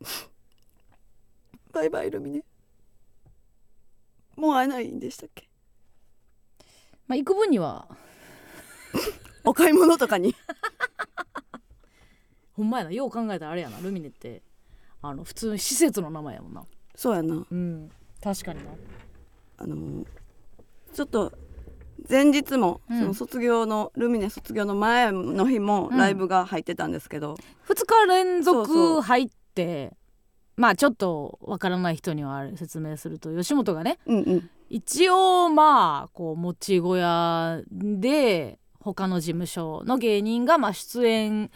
バイバイルミネもう会えないんでしたっけ？まあ行く分には。お買い物とかに。ほんまやな。よう考えたらあれやな。ルミネってあの普通に施設の名前やもんな。そうやな。うん。確かにな。あのちょっと前日も、うん。その卒業のルミネ卒業の前の日もうん。ライブが入ってたんですけど、2日連そうそう。続入ってまあちょっとわからない人には説明すると吉本がねうんうん。一応まあこう持ち小屋で他の事務所の芸人がまあ出演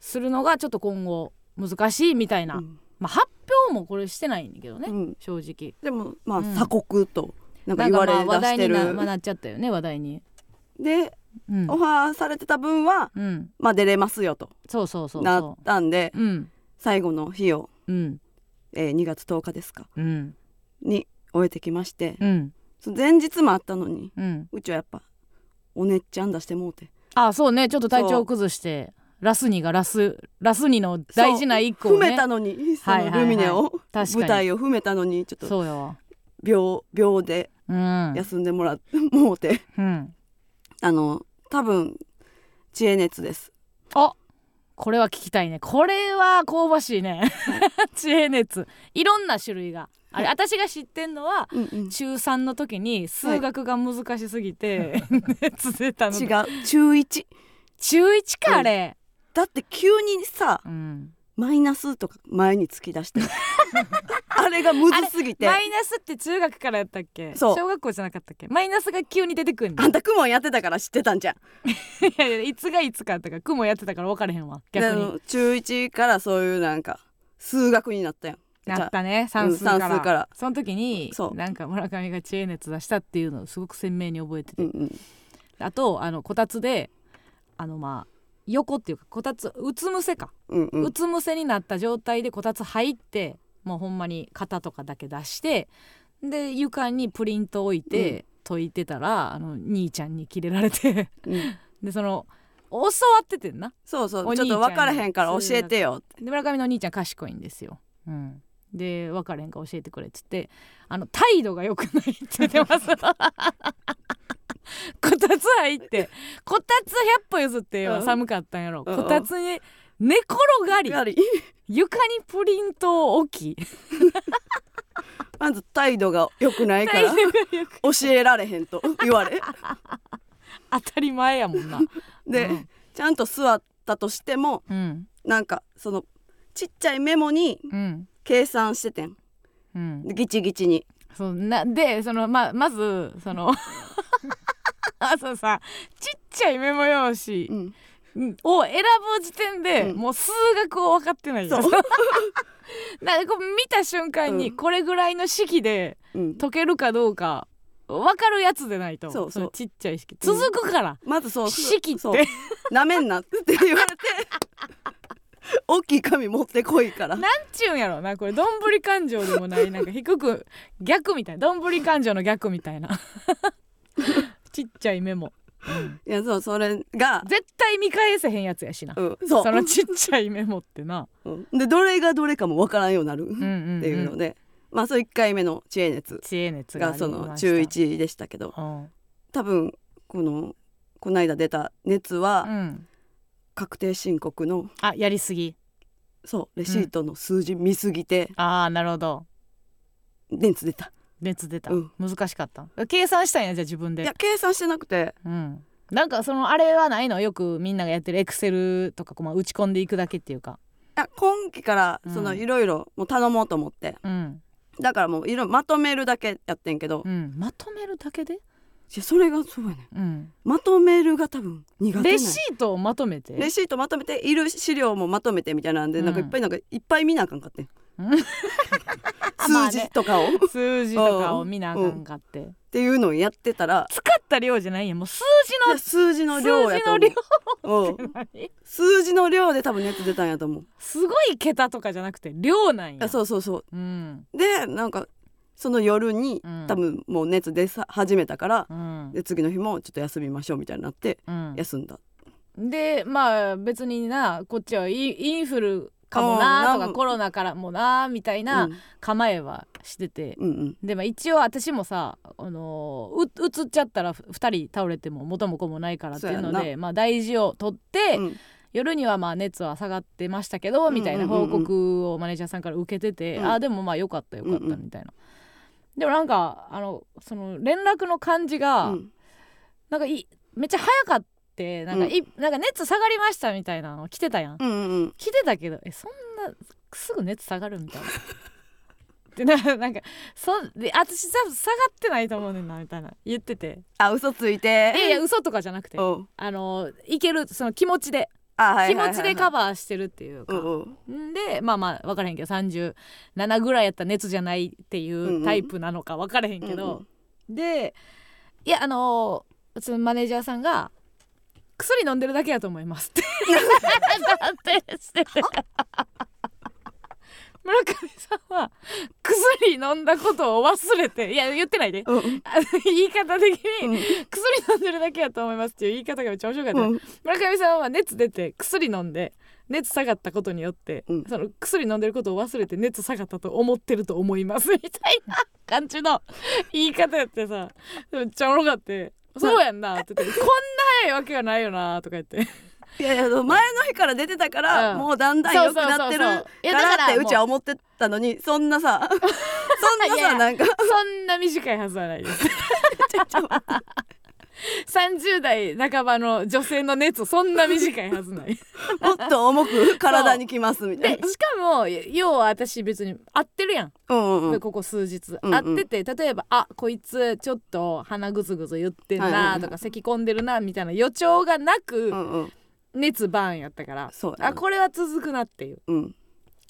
するのがちょっと今後難しいみたいな、うん。まあ、発表もこれしてないんだけどね、うん。正直。でもまあうん。鎖国となんかなんか言われまあ話題に出してる、な,、まあ、なっちゃったよね話題に。でうん。オファーされてた分はうん。まあ出れますよと。そうそうそうなっそたんでううん最後の日を、うん。えー2月10日ですか？うん。に終えてきまして、うん。その前日もあったのにうん。うちはやっぱおねっちゃん出してもうて。あそうね。ちょっと体調崩してラスニがラスラスニの大事な一個をね。踏めたのにそはいはいはい。のルミネを、確かに。舞台を踏めたのにちょっと病病でうん。休んでもらって もうて。うん。あの多分知恵熱です。あこれは聞きたいね。これは香ばしいね。知恵熱。いろんな種類が。あれ、はい。私が知ってんのはうんうん。中3の時に数学が難しすぎて、熱出たの違う。中1中1かあれ、だって急にさうんマイナスとか前に突き出して あれがむずすぎて。マイナスって中学からやったっけ？そう。小学校じゃなかったっけ？マイナスが急に出てくんねあんたクモンやってたから知ってたんじゃん。いやいやいつがいつかやったか雲やってたから分からへんわ。逆に。の中1からそういうなんか数学になったやん。なったね。算数から,、うんから。その時にそう。なんか村上が知恵熱出したっていうのをすごく鮮明に覚えてて、うんうん。あとあのこたつであのまあ横っていうかこたつうつ伏せか、うんううんつ伏せになった状態でこたつ入ってもうほんまに肩とかだけ出してで床にプリント置いて、解いてたらあの兄ちゃんにキレられて。うん。でその教わっててんな。そうそう。ちょっと分からへんから教えてよって。で村上のお兄ちゃん賢いんですよ。うん、で分からへんから教えてくれっつってあの態度が良くないって言ってます。こたつ入ってこたつ100歩譲ってよ、うん。寒かったんやろ、うん。こたつに寝転がり床にプリントを置き。まず態度が良くないか態ら教えられへんと言われ。当たり前やもんな。で、うん。ちゃんと座ったとしてもうん。なんかそのちっちゃいメモにうん。計算しててん。うん、ギチギチに。そうなでそのままずその 朝さちっちゃいメモ用紙うん。を選ぶ時点で、うん。もう数学を分かってないよそう。なんかこう見た瞬間にうん。これぐらいの式でうん。解けるかどうか分かるやつでないとそうそう。のちっちゃい式。続くから、まずそう式って。なめんなって言われて。大きい紙持ってこいから。なんちゅうんやろなこれ。どんぶり勘定でもない。なんか低く逆みたい。などんぶり勘定の逆みたいなちっちゃいメモ、うん。いやそうそれが、絶対見返せへんやつやしな、うん、そう。そのちっちゃいメモってな、うん。でどれがどれかもわからんようになる。っうんうんうん、ていうので、まあそう1回目の知恵熱知恵熱がそりました。の中1でしたけど。うん。多分このこの間出た熱はうん、確定申告のあやりすぎ。そうレシートの数字見すぎてああなるほど。熱出た、熱出た、うん。難しかった。計算したんやじゃあ自分で。いや計算してなくて。うん。なんかそのあれはないの？よくみんながやってるエクセルとかこうまあ打ち込んでいくだけっていうか。今期からうん。そのいろいろもう頼もうと思って、うん、だからもういろいろまとめるだけやってんけど、いうん、まとめるだけで、やそれがそうやね。んうん、まとめるが多分苦手レシートをまとめて？レシートまとめている資料もまとめてみたいなんで、うん。なんかいっぱいなんかいっぱい見なあかんかって 数ね字とかを、っ数字とかを見なあかんかって、ていうのをやってたら。使った量じゃないん。やもう数字の数字の量やと思う。数字の量うん。何数字の量で多分熱出たんやと思う。すごい桁とかじゃなくて量なんや。あそうそうそう。うん。でなんかその夜に、うん。多分もう熱出さ始めたから、うん。で次の日もちょっと休みましょうみたいになってうん。休んだ、でまあ別になこっちはイインフルかもなとうんかコロナからもなみたいな構えはしてて、うんうん。でまあ一応私もさ、あのーううつっちゃったら2人倒れても元も子もないからっていうのでまあ大事を取って、うん。夜にはまあ熱は下がってましたけどみたいな報告をマネージャーさんから受けてて、うんあでもまあよかったよかったみたいな、でもなんかあのその連絡の感じが、うん。なんかいめっちゃ早かってなんかい、なんか熱下がりましたみたいなの来てたやん。うんうん来てたけどえそんなすぐ熱下がるみたいな。でななんかそで私多分下がってないと思うねんなみたいな言ってて。あ嘘ついて。いやいや嘘とかじゃなくて。あのいけるその気持ちで。気持ちでカバーしてるっていうか、うんうん。んでまあまあ分からへんけど37ぐらいやったら熱じゃないっていうタイプなのか分からへんけど、でいやあのーそのマネージャーさんが「薬飲んでるだけやと思います」ってだって村上さんは薬飲んだことを忘れていや言ってないで。うん。言い方的に、うん。薬飲んでるだけやと思いますっていう言い方がめっちゃ面白かった、うん。村上さんは熱出て薬飲んで熱下がったことによって、うん。その薬飲んでることを忘れて熱下がったと思ってると思いますみたいな感じの言い方やってさめっちゃおもろかって「そうやんな」って言って「こんな早いわけがないよな」とか言って。いやいや前の日から出てたから、うん。もうだんだん良くなってるかららってうちは思ってたのにそんなさ そんなさなんか。そんな短いはずはないです 30代半ばの女性の熱そんな短いはずない。もっと重く体にきますみたいな。でしかも要は私別に合ってるやん。うんうんうん。ここ数日、うんうん。会ってて例えば「あこいつちょっと鼻ぐずぐず言ってんないとか咳込んでるなみたいな予兆がなくうんうん。熱バーンやったから、あこれは続くなっていう。うん。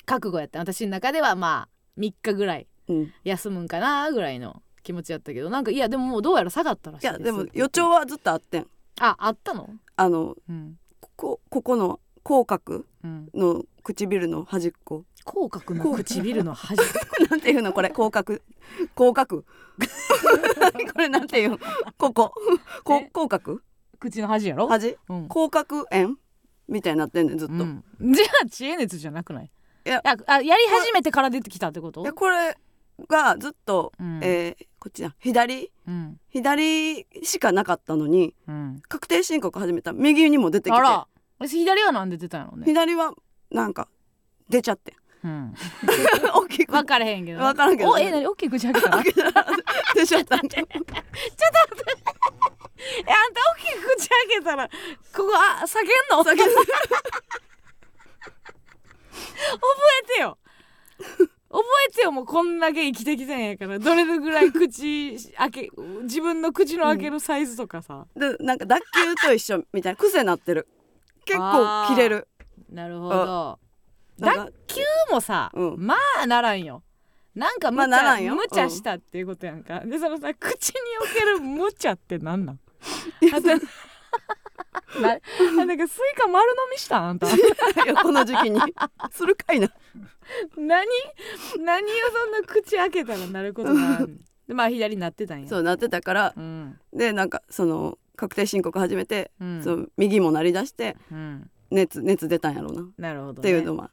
覚悟やった。私の中ではまあ3日ぐらいうん。休むんかなぐらいの気持ちやったけどなんかいやでももうどうやら下がったらしいです。いやでも予兆はずっとあってん。ああったの？あのうん。ここここの口角うん。の唇の端っこ。口角の唇の端 なんていうの？これ口角。口角。これなんていう？のここ。こえ？口角？口の端やろ、端？うん。口角炎みたいになってんねんずっと、いうん、じゃあ知恵熱じゃなくない？いや。ああやり始めてから出てきたってこと？やこれがずっと、うん。えーこっちだ左？うん。左しかなかったのにうん。確定申告始めた。ら右にも出てきて。あら。私左はなんで出たのね、左はなんか出ちゃって。うん、大きく。分からへんけど分からんけどおえ何？大きい口開けた？出ちゃったん ちゃうあんた大きい口開けたらここあ下げんの？覚先にえてよ覚えてよもうこんだけ生きてきたんやから。どれぐらい口開け自分の口の開けるサイズとかさ、でなんか脱臼と一緒みたいな癖なってる。結構切れる。なるほど。脱臼もさ、うん。まあならんよ。なんか無茶,、まあならんよ。無茶したっていうことやんか、でそのさ口における無茶ってなんなん？なんかスイカ丸飲みした？んあんた。この時期に。するかいな。何何をそんな口開けたらなることがある？ん。でまあ左になってたんや。そうなってたからうん。でなんかその確定申告始めて、うん。その右も鳴り出してうん。熱熱出たんやろうな。っなるほど、ね、ていうのは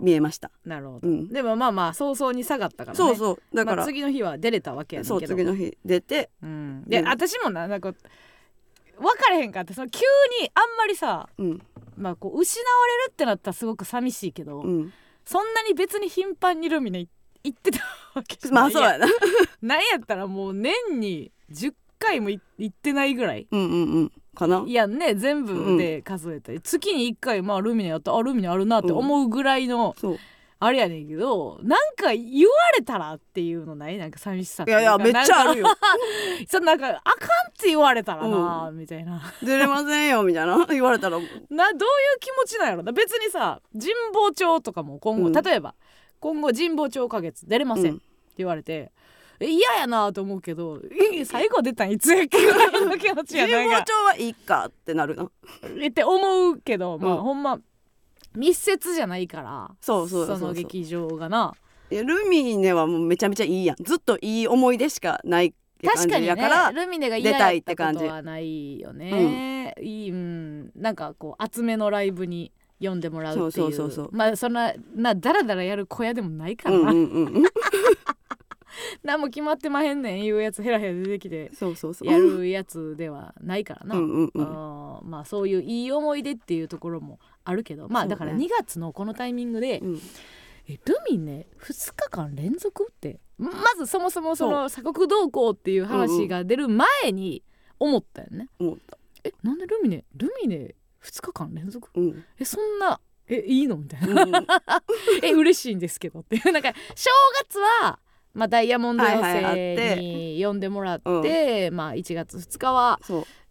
見えました、なるほど、うん。でもまあまあ早々に下がったからね。そうそう。だから、まあ、次の日は出れたわけやねんそうけど次の日出てうん、で、うん私もななんか分かれへんかってその急にあんまりさ、うん。まあ、こう失われるってなったらすごく寂しいけど、うん。そんなに別に頻繁にルミネ行ってたわけじゃないまあそうやな。なんやったらもう年に10回もい行ってないぐらいうんうんうん。かな。いやね全部で数えて、月に1回まあルミネやったらあルミネあるなって思うぐらいの、そうあれやねんけどなんか言われたらっていうのない？なんか寂しさいうかいやいやめっちゃあるよ。なんかそのなんかあかんって言われたらな、みたいな。出れませんよみたいな。言われたら。などういう気持ちなんやろな？別にさ神保町とかも今後、うん。例えば今後神保町花月出れません、うん。って言われてえ嫌やなと思うけどえ最後出たんいつやっけぐらいの気持ちや神保なんか町はいいかってなるな。え って思うけどまあ、うん。ほんま密接じゃないからそうそうそうそう。の劇場がな。いやルミネはもうめちゃめちゃいいやん。ずっといい思い出しかないって感確かにやから、ルミネが嫌出たいやったって感じことはないよね、いいうん。なんかこう厚めのライブに読んでもらうっていう。そうそうそうそう。まあそんななだらだらやる小屋でもないから。な、うんうんうんうん。何も決まってまへんねん。いうやつヘラヘラ出てきて。そうそうそう。やるやつではないからな、うんうんうん。あーまあそういういい思い出っていうところもあるけどまあだから2月のこのタイミングで、うん。えルミネ2日間連続ってまずそもそもその鎖国同行っていう話が出る前に思ったよね、思った。えなんでルミネルミネ2日間連続？うん。えそんなえいいのみたいうん。な え嬉しいんですけどって。い うなんか正月はまあ、ダイヤモンド寄はいはいあっせて。に呼んでもらって、まあ、1月2日は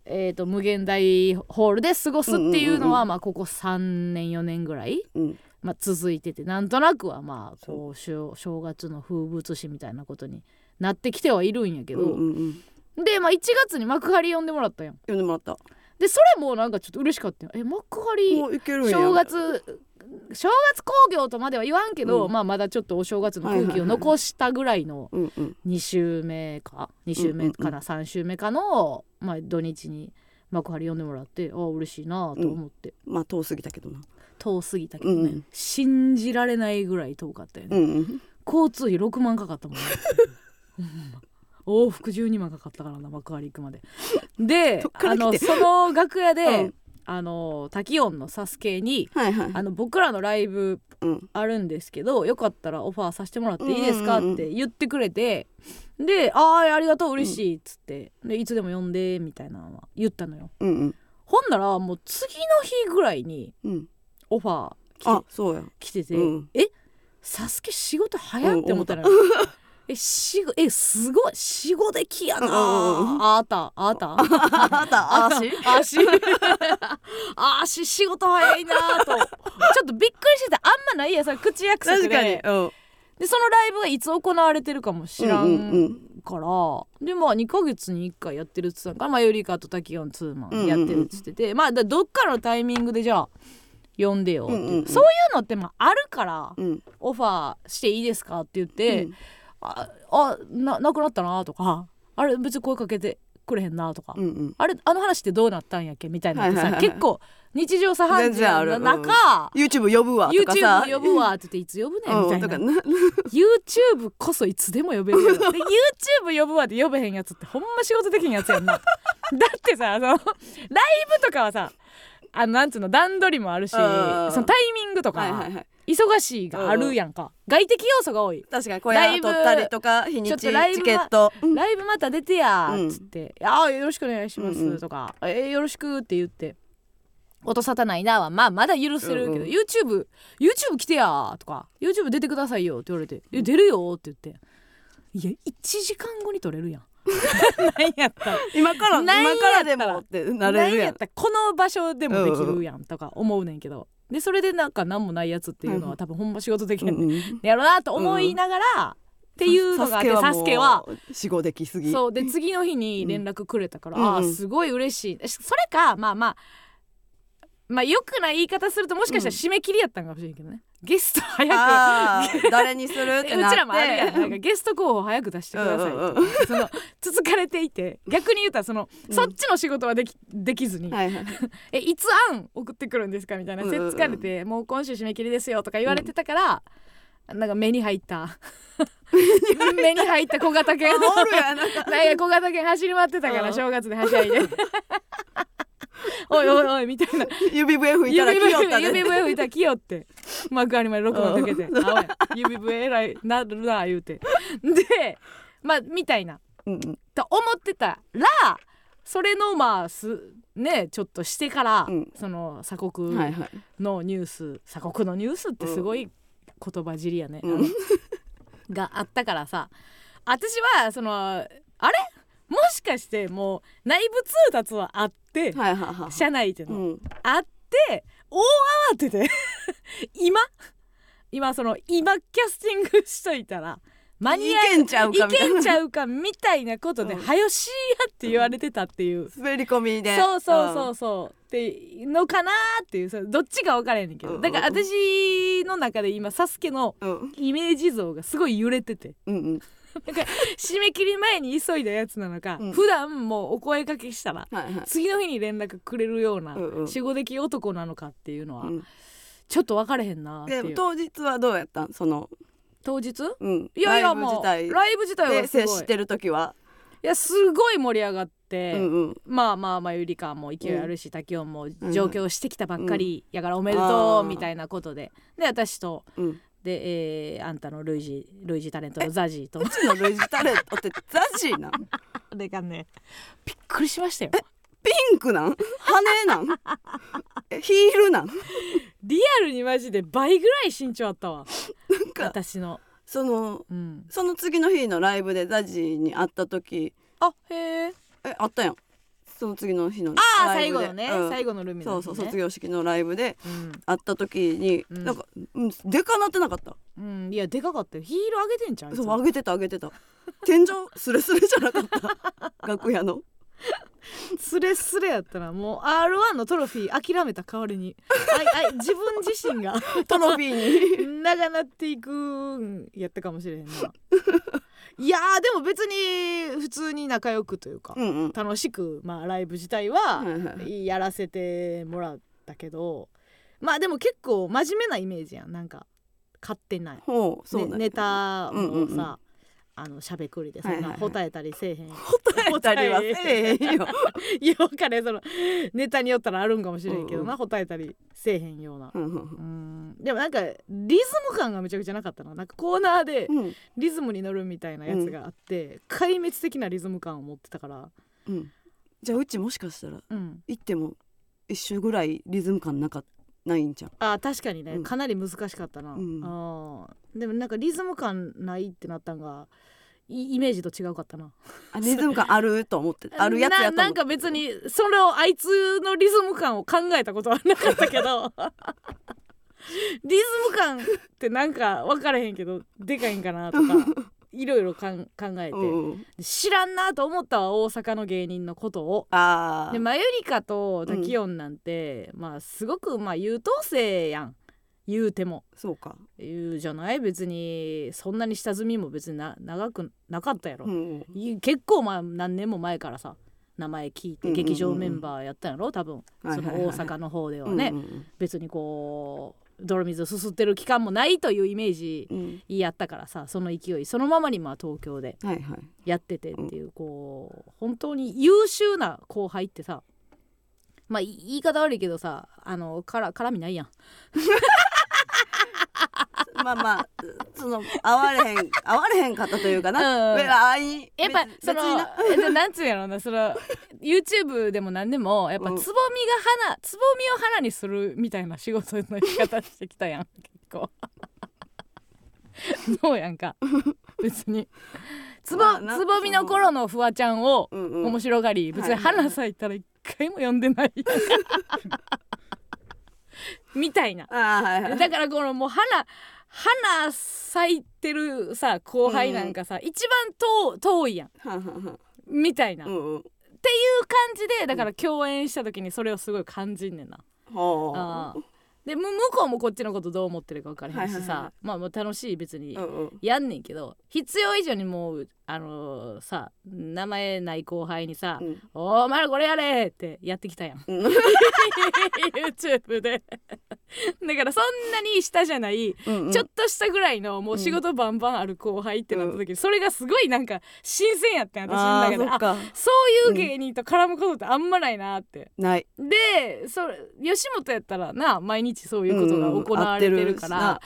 えー、と無限大ホールで過ごすっていうのは、うんうんうんうん。まあ、ここ3年4年ぐらい、うん。まあ、続いててなんとなくはまあこう正正月の風物詩みたいなことになってきてはいるんやけど、うんうんうんで、まあ、1月に幕張呼んでもらったやん呼んでもらった。でそれもなんかちょっと嬉しかったよ。え幕張もういけるんや。正月正月興行とまでは言わんけど、うん。まあまだちょっとお正月の空気を残したぐらいのうんうん。2週目か2週目かな、3週目かの、まあ、土日に幕張呼んでもらってああ嬉しいなと思って、まあ遠すぎたけどな。遠すぎたけどね、うん信じられないぐらい遠かったよね、うんうん。交通費6万かかったもんね。往復12万かかったからな幕張行くまで。であのその楽屋で、うんあの滝音のサスケにはいはい。あの僕らのライブうん。あるんですけどよかったらオファーさせてもらっていいですかうんうんうん。って言ってくれて。で「ああありがとう嬉しい」っつって。でいつでも呼んでみたいなのは言ったのよ。うんうん。ほんならもう次の日ぐらいにうん。オファー来てうや。来てて、うん。えサスケ仕事早って思ったのよ、えしごえすごい仕事できやな、うんうんうん。あーた あーた。あった足足足仕事早いなと。ちょっとびっくりしてたあんまないやさ口約束で。確かに。うん。でそのライブがいつ行われてるかも知らうんうんん。から、でまあ2ヶ月に1回やってるっつったんからまあゆりかと滝音ツーマンやってるっつってて、まあだどっかのタイミングでじゃあ呼んでよって、うんうんうん。そういうのってまああるから、うん。オファーしていいですかって言って、うんああななくなったなとかあれ別に声かけてくれへんなとか、うんうん。あれあの話ってどうなったんやっけ？みたいなのってさ、はいはいはいはい。結構日常茶飯事の全然あ中、YouTube 呼ぶわとかさ。YouTube 呼ぶわって言っていつ呼ぶねん？みたいな。うん YouTube こそいつでも呼べるよ。で YouTube 呼ぶわって呼べへんやつってほんま仕事できへんやつやんな。だってさそのライブとかはさあのなんつうの段取りもあるしそうんのタイミングとか、はいはいはい。忙しいがあるやんか、外的要素が多い。確かに小屋取ったりとか日にちチケット。うんライブまた出てやっつって「ああよろしくお願いしまうんうん。す」とか「えーよろしく」って言って音沙汰ないなはまあまだ許せるけど、うんうん。YouTube YouTube 来てやーとか YouTube 出てくださいよって言われて「え出るよ」って言って。いや1時間後に撮れるやん 何やった？ら今から今からでもってなれる何ややんったらこの場所でもできるやんとか思うねんけど。でそれでなんか何もないやつっていうのは多分ほんま仕事できへんねん。うん。うんやろなと思いながら、っていうのがあってサスケは死後できすぎ。そう。で次の日に連絡くれたから、うん。うんあーすごい嬉しい。しそれかまあまあまあよくない言い方するともしかしたら締め切りやったんかもしれんけどね、ゲスト早あー誰にするっくてなって。うちらもあるやんなんかゲスト候補早く出してくださいとか、うんうん。その続かれていて。逆に言うたらその、うん。そっちの仕事はできできずに、はいはい。えいつ案送ってくるんですかみたいなうんうんうん。せっつかれて、もう今週締め切りですよとか言われてたから、なんか目に入った。目に入った。小型犬。あおるやん。なんか小型犬走り回ってたからうん。正月ではしゃいで。おいおいおいみたいな。指笛吹いたら来よったね。指笛吹いたら来よって。幕張まで6万かけて「あおい指笛えらいなるな」言うて。でまあみたいな。うんうん。と思ってたらそれのまあすねちょっとしてから、うん。その鎖国はいはい。のニュース、鎖国のニュースってすごい言葉尻やね、うん。があったからさ。私はそのあれ？もしかしてもう内部通達はあって、はいはいはい。社内での、うん。あって大慌てで。今？今その今キャスティングしといたら間に合いけんちゃうかいけんちうゃうかみたいなことで「うん。はよしや」って言われてたっていう、滑り込みで。そうそうそう。そうってのかなっていうどっちか分からへんねんけど。うんだから私の中で今サスケのイメージ像がすごい揺れてて。うんうん。締め切り前に急いだやつなのか、うん。普段もうお声かけしたらはいはい。次の日に連絡くれるような守護的男なのかっていうのは、うん。ちょっと分かれへんなっていう。で当日はどうやったん？その当日？うん。いやいやもうライブ自体はですごい。てる時は？いやすごい盛り上がって、うんうん。まあまあまあゆりかも勢いあるし、滝音もん上京してきたばっかりやからおめであとうーみたいなことで。で私とうん。で、えーあんたの類似類似タレントのザジーと。うちの類似タレントってザジーなん あれがねびっくりしましたよ。ピンクなん？羽なん？えヒールなん？リアルにマジで倍ぐらい身長あったわ。なんか私の。そのうん。その次の日のライブでザジーに会った時。あへえ。えあったやん。その次の日のああ最後のね、うん。最後のルミそうそう卒業式のライブでうん。会った時に、うん。なんか、うん、でかなってなかった。うん、いやでかかったよ。ヒール上げてんじゃんそう上げてた上げてた。天井スレスレじゃなかった。楽屋の スレスレやったらもう R1 のトロフィー諦めた代わりに。あい自分自身が。トロフィーに。長なっていくんやったかもしれへんな。いやーでも別に普通に仲良くというか、うんうん。楽しく、まあ、ライブ自体はやらせてもらったけどまあでも結構真面目なイメージやん。なんか勝手ない、ねネタをさ、うんうんうんあのしゃべくりでそんはいはい。はいな答えたりせえへん、答えたりはせえへんよ、いや分かれそのネタによったらあるんかもしれんけどな、うん。答えたりせえへんような、うんうんうん。でもなんかリズム感がめちゃくちゃなかったななんかコーナーでうん。リズムに乗るみたいなやつがあって、壊滅的なリズム感を持ってたから。うん。じゃあうちもしかしたらうん。行っても一周ぐらいリズム感なかないんじゃんあ確かにね、うん。かなり難しかったな、うん。あー。でもなんかリズム感ないってなったんがイイメージと違うかったな。あリズム感あると思って あるやつやとなんか別にそれをあいつのリズム感を考えたことはなかったけど。リズム感ってなんか分からへんけどでかいんかなとかいろいろ考えて、うん。知らんなと思ったわ大阪の芸人のことを。あでマユリカとタキヨンなんて、まあすごくまあ優等生やん。言うても。そうか。言うじゃない？別にそんなに下積みも別にな長くなかったやろ、うんい結構まあ何年も前からさ名前聞いてうんうんうんうん。劇場メンバーやったんやろ多分。その大阪の方ではね、うんうん。別にこう泥水をすすってる期間もないというイメージうん。やったからさその勢い。そのままにまあ東京でやっててっていうこう本当に優秀な後輩ってさまあい言い方悪いけどさあのから絡みないやん まあまあその合われへん合われへんかったというかな、うん。べあいやっぱ別その別にな。んつうんやろうなその YouTube でも何でもやっぱうんつぼみが花つぼみを花にするみたいな仕事の仕方してきたやん 結構。そうやんか。別に。つぼつぼみの頃のフワちゃんをうんうん。面白がり別にはいはいはい。花咲いたら一回も読んでない。みたいな。はいはい。だからこのもう花花咲いてるさ後輩なんかさ、一番遠遠いやん。はんはんはん。みたいな、うんうん。感じでだから共演した時にそれをすごい感じんねんな。はあ。でむ向こうもこっちのことどう思ってるか分からへんしさ、はいはいはいまあもう楽しい別にあうんうん。やんねんけど必要以上にもうあのーさ名前ない後輩にさ「うんお前らこれやれ!」ってやってきたやん。うん。YouTube で。だからそんなに下じゃない、うんうん。ちょっとしたぐらいのもう仕事バンバンある後輩ってなった時、それがすごいなんか新鮮やったん私のあ中で。あーそういう芸人と絡むことってあんまないなって。ない。でそれ吉本やったらな毎日そういうことが行われてるから、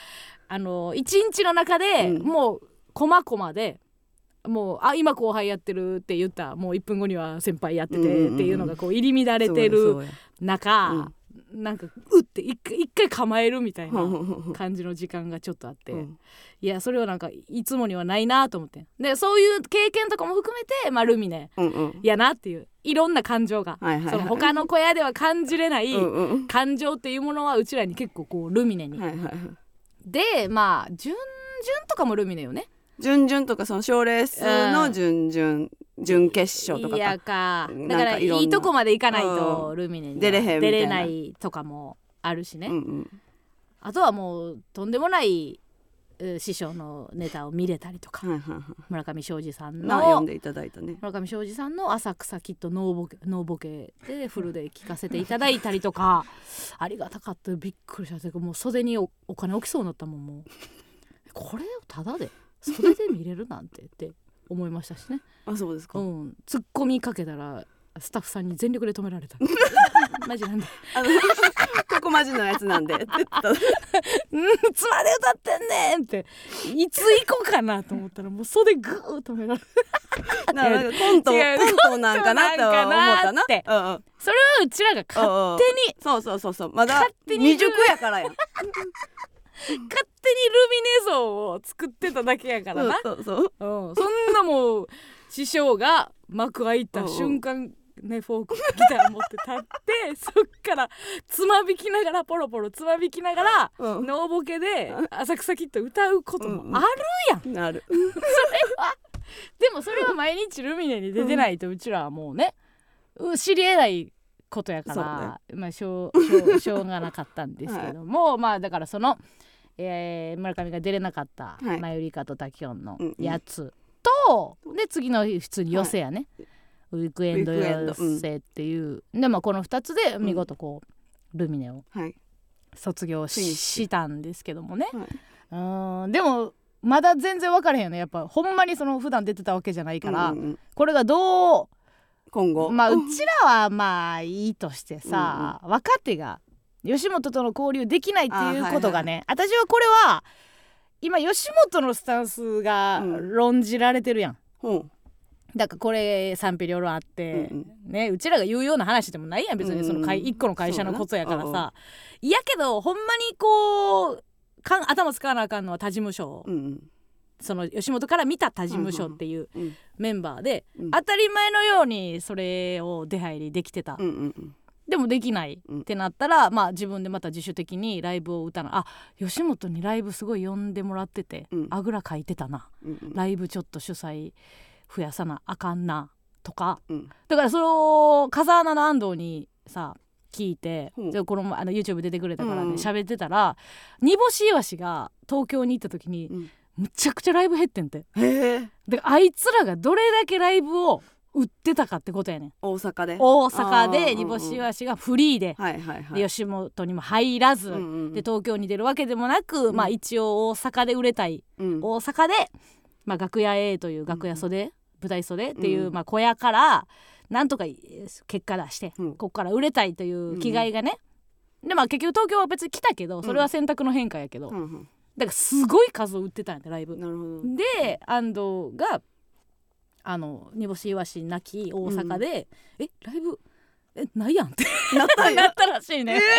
あの一日の中で、うん。もうコマコマでもうあ今後輩やってるって言った1分後には先輩やっててっていうのがこう入り乱れてるそうや中、なんかうって一回一回構えるみたいなうん感じの時間がちょっとあって、うん。いやそれはなんかいつもにはないなと思ってでそういう経験とかも含めて、まあ、ルミネうんうん。やなっていういろんな感情が、はいはいはい。その他の小屋では感じれない、うんうん感情っていうものはうちらに結構こうルミネに、はいはいはい。でまあ準々とかもルミネよね準々とかその賞レースの準々準決勝とかいやか。だからかいいいとこまで行かないとルミネには出れへん出れないとかもあるしね、うんうん。あとはもうとんでもないえー師匠のネタを見れたりとか、村上庄司さんな読んのでいただいたね。村上庄司さんの浅草キッドノーボケノーボケでフルで聞かせていただいたりとか。ありがたかったびっくりした。もう袖におお金置きそうになったもんもう。これをタダで袖で見れるなんてって思いましたしね、あそうですか、うん、突っ込みかけたらスタッフさんに全力で止められた。マジなんで。あのここマジのやつなんで。って言ったうん、つまで歌ってんねんって。いつ行こうかなと思ったらもう袖グー止められるななんかコントコントなんかなって思ったな。って。うんうん。それはうちらが勝手にそうそうそうそう。まだ未熟やからや勝 手にルミネ像を作ってただけやからな、そうそうそう。うん、そんなもう師匠が幕開いた瞬間ねフォークギター持って立ってそっからつまびきながらポロポロつまびきながらうん。ノーボケで浅草キッド歌うこともあるやん、なる。でもそれは毎日ルミネに出てないとうちらはもうねう知りえないことやから、まあしょうしょうしょうがなかったんですけども、まあだからその、えー村上が出れなかったはい。マユリカとタキオンのうんうん。やつと、で次の日普通に寄せやね、ウィークエンド寄せっていう、でまあこの2つで見事こう、ルミネをはい。卒業ししたんですけどもね、はい。うん。でもまだ全然分からへんよね。やっぱほんまにその普段出てたわけじゃないから、うんうんこれがどう今後。まあうちらはまあいいとしてさ、若手が吉本との交流できないっていうことがね、私はこれは今吉本のスタンスがうん。論じられてるやん。ほう。だからこれ賛否両論あって、うんねうちらが言うような話でもないやん別にその会うん。うん一個の会社のことやからさ。いやけどほんまにこうかん頭使わなあかんのは他事務所、うんうん。その吉本から見た他事務所っていううん。メンバーで、うん。当たり前のようにそれを出入りできてた、うんうんうんでもできないうん。ってなったら、まあ自分でまた自主的にライブを歌うの。あ吉本にライブすごい呼んでもらってて、うん。あぐらかいてたな。うんうん。ライブちょっと主催増やさなあかんなとか。うん。だからその風穴の安藤にさ聞いて、このあの YouTube 出てくれたからうんね喋、ってたら煮干しイワシが東京に行った時に、うん。むちゃくちゃライブ減ってんて。であいつらがどれだけライブを売ってたかってことやねん。大阪で？大阪で煮干しイワシがフリーで,、はいはいはい。で吉本にも入らず、うんうんで東京に出るわけでもなく、うん。まあ一応大阪で売れたいうん。大阪で、まあ、楽屋 A という楽屋袖、舞台袖っていう、うん。まあ、小屋からなんとか結果出して、うん。ここから売れたいという気概がね、でまあ結局東京は別に来たけどそれは選択の変化やけど、うんうん。だからすごい数を売ってたんやてライブ。で安藤があの煮干しイワシ泣き大阪で「えライブえないやん」って。なったなったらしいね。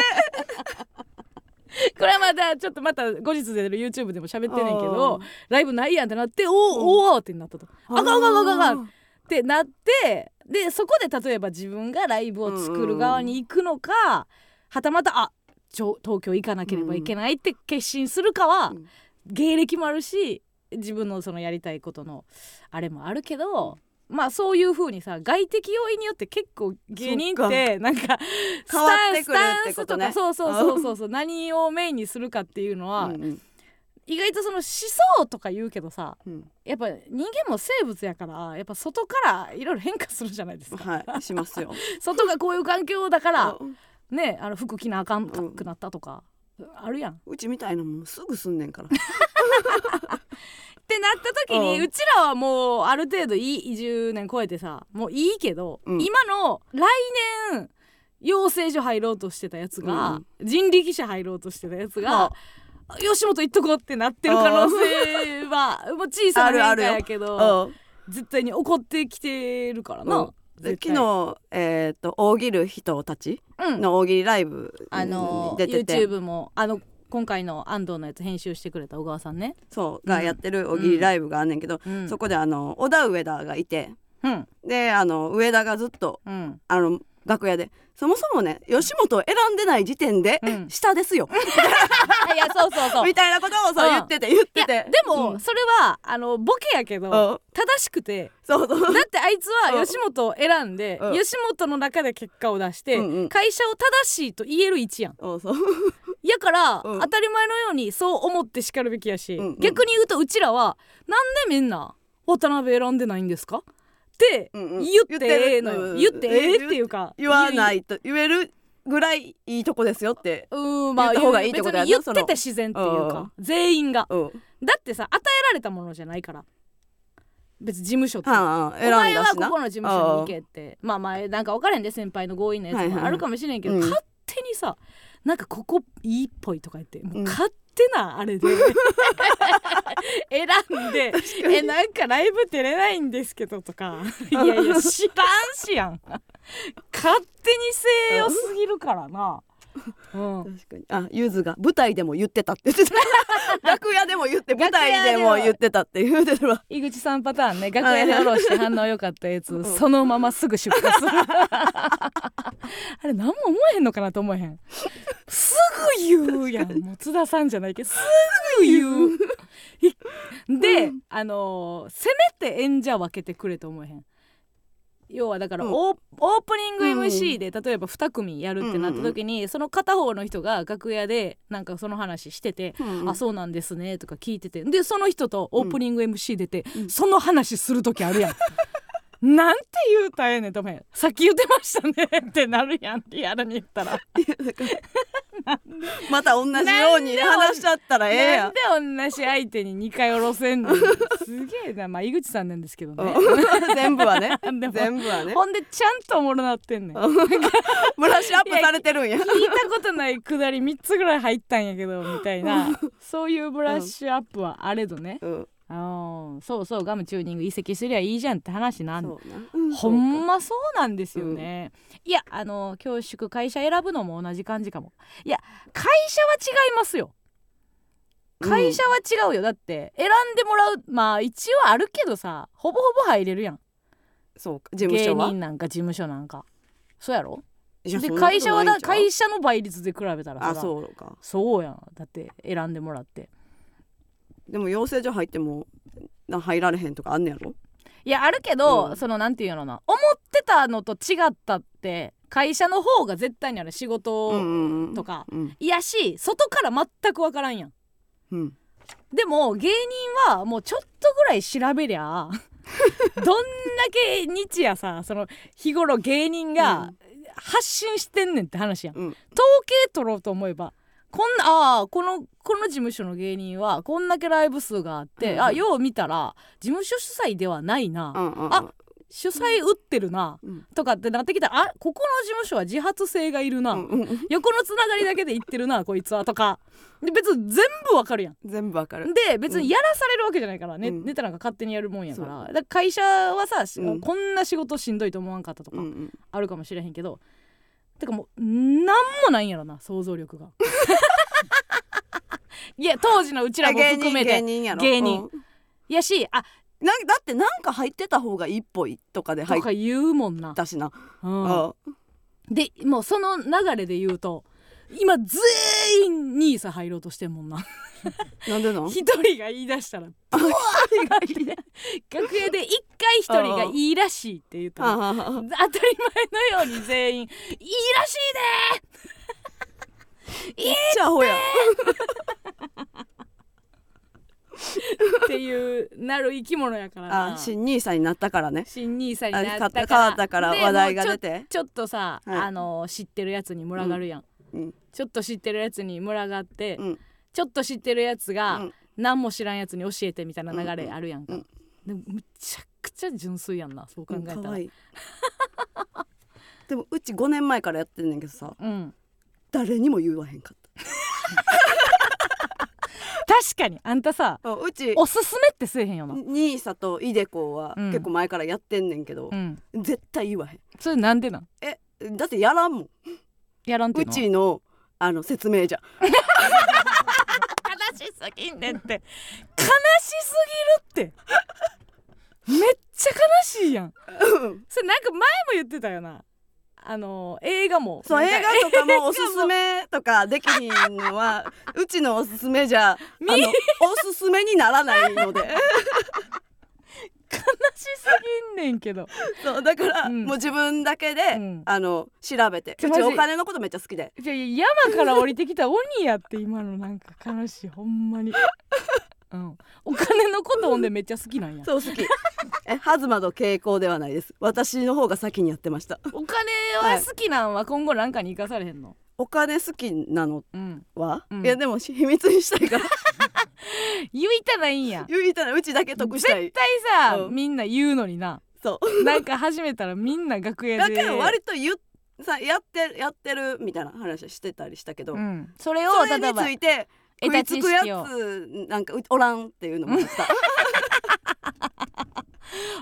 これはまたちょっとまた後日出る YouTube でも喋ってんねんけどライブないやんってなって「おーおーってなったと。あかんあかんあかんあかんってなってでそこで例えば自分がライブを作る側に行くのか、はたまたあちょ東京行かなければいけないって決心するかは、うん。芸歴もあるし自分のそのやりたいことのあれもあるけど、まあそういう風にさ外的要因によって結構芸人ってなんか変わってくるってスタことね。ンスとかそうそうそうそうそう何をメインにするかっていうのは、うんうん。意外とその思想とか言うけどさうん。やっぱ人間も生物やからやっぱ外からいろいろ変化するじゃないですか。はい。しますよ。外がこういう環境だからうん。ねあの服着なあかんくなったとか、あるやん。っうちみたいなもんすぐすんねんから。てなった時に、ううんちらはもうある程度いい10年超えてさもういいけど、うん。今の来年養成所入ろうとしてたやつが、うん人力車入ろうとしてたやつがは、吉本行っとこうってなってる可能性は もう小さな変化やけどうん。絶対に起こってきてるからな。昨日えっと大喜る人たちうん。の大喜利ライブあのに出てて。YouTube もあの今回の安藤のやつ編集してくれた小川さんね。そうがやってる大喜利ライブがあんねんけどうん、そこであの小田上田がいて。うん。であの上田がずっとうん。あの楽屋で。そもそもね吉本を選んでない時点で、うん。下ですよ。いやそうそうそう。みたいなことをそううん。言ってて言ってて。でも、うん。それはあのボケやけどうん。正しくてそう。そうだってあいつうん。は吉本を選んで、うん。吉本の中で結果を出して、うんうん。会社を正しいと言える位置やん。そうそう。やから、うん。当たり前のようにそう思ってしかるべきやし、うんうん。逆に言うとうちらはなんでみんな渡辺選んでないんですか？うんうん。言ってええのよ、言言ってるってええっていうか。言わないいと。言えるぐらいいいとこですよって。うんまあ言った方がいいってことやな。言ってて自然っていうか全員が。うん。だってさ与えられたものじゃないから。別に事務所って、お前はここの事務所に行けって。まあまあなんか分からへんで先輩の強引なやつもあるかもしれんけど、はいはい勝手にさなんかここいいっぽいとか言ってもううん。勝手なあれで。選んで「えなんかライブ出れないんですけど」とか。いやいや 知らんしやん。勝手に西洋すぎるからな。うん、確かに。あゆずが舞台でも言ってたって言ってた。楽屋でも言って舞台でも言ってたって言うてるわ井口さんパターンね。楽屋で下ろして反応良かったやつ、ん。そのまますぐ出荷する。あれ何も思えへんのかなと思えへん。すぐ言うやん。もう津田さんじゃないけどすぐ言う。いで、うん。あのーせめて演者分けてくれと思えへん要はだからうん。オー,、プニング MC で例えば2組やるってなった時に、その片方の人が楽屋でなんかその話しててうんあそうなんですねとか聞いててでその人とオープニング MC 出て、うん。その話する時あるやん。なんて言うたらええねんとめ。さっき言ってましたねってなるやんリアルに言ったら。また同じように話しちゃったらええやなんで同じ相手に2回おろせんのすげえな。まあ井口さんなんですけどね。うん全部はね。全部はね。ほんでちゃんとおもろなってんねん。ブラッシュアップされてるんや。聞いたことないくだり3つぐらい入ったんやけどみたいな。そういうブラッシュアップはあれどね、うんそうそうガムチューニング移籍すりゃいいじゃんって話なんな。うん。ほんまそうなんですよね、いやあの恐縮会社選ぶのも同じ感じかも。いや会社は違いますよ。うん。会社は違うよ。だって選んでもらうまあ一応あるけどさほぼほぼ入れるやん。そうか。事務芸所は？人なんか事務所なんか。そうやろ？で会社はだ会社の倍率で比べたらあさそうか。そうやん。だって選んでもらってでも養成所入ってもな入られへんとかあんねやろ？いやあるけど、うん。そのなんていうのな思ってたのと違ったって会社の方が絶対にある仕事うんとか、うんいやし外から全く分からんやん。うん。でも芸人はもうちょっとぐらい調べりゃ どんだけ日夜さその日頃芸人が発信してんねんって話やん、うん。統計取ろうと思えばこんなあーこのこの事務所の芸人はこんだけライブ数があって、うんあよう見たら事務所主催ではないな、うんうんうん。あ主催打ってるな、うん。とかってなってきたらあここの事務所は自発性がいるな、うんうんうん。横のつながりだけで言ってるなこいつはとか。で別に全部わかるやん。全部わかる。で別にやらされるわけじゃないから、ね。うん。ネタなんか勝手にやるもんやから。だから会社はさ、うん。こんな仕事しんどいと思わんかったとかあるかもしれへんけど、てかもうなんもないんやろな想像力が。いや当時のうちらも含めて芸人やろ。芸人。うん。やしあなんだってなんか入ってた方がいいっぽいとかで入っとか言うもんな、たしな、うん。あでもうその流れで言うと今全員ニーサ入ろうとしてんもんな。なんでなん？一人が言い出したら ブワー。って楽屋で一回一人がいいらしいって言ったらああ当たり前のように全員「いいらしいで!」いいじゃあほや。っていうなる生き物やから新兄さんになったからね。新ニーサにあなったから。変わったからで話題が出て。ちょちょっとさ、はい。あの知ってるやつに群がるやん、うんちょっと知ってるやつに群がって、うん。ちょっと知ってるやつが、うん。何も知らんやつに教えてみたいな流れあるやんか、うん。でもむちゃくちゃ純粋やんなそう考えたら、かわいい。でもうち5年前からやってんねんけどさうん。誰にも言わへんかっ確かに。あんたさたうちおすすめってせえへんよな。ニーサとイデコはうん。結構前からやってんねんけどう、ん。絶対言わへん。それなんでなん？えだってやらんもんやらんっていうのちのあの説明じゃ悲しすぎんねんって。悲しすぎるって。めっちゃ悲しいやん。それなんか前も言ってたよな。あの映画も。そう映画とかもおすすめとかできひんのはうちのおすすめじゃあのおすすめにならないので悲しすぎんねんけど。そうだから、うん。もう自分だけで、うん。あの調べて。うちちょマジお金のことめっちゃ好きで。じゃ山から降りてきた鬼やって今のなんか悲しいほんまに、うん、お金のことほんでめっちゃ好きなんや。そう好き。えハズマの傾向ではないです。私の方が先にやってました。お金は好きなんは今後なんかに生かされへんの、お金好きなのうん、は、うん。いやでも秘密にしたいから。言いたないんや。言いたらうちだけ得したい。絶対さ、うん。みんな言うのにな。そう。なんか始めたらみんな楽屋で。だけど割と言っさやってやってるみたいな話してたりしたけど、うん、それをそれについて食いつくやつなんかうおらんっていうのもあった。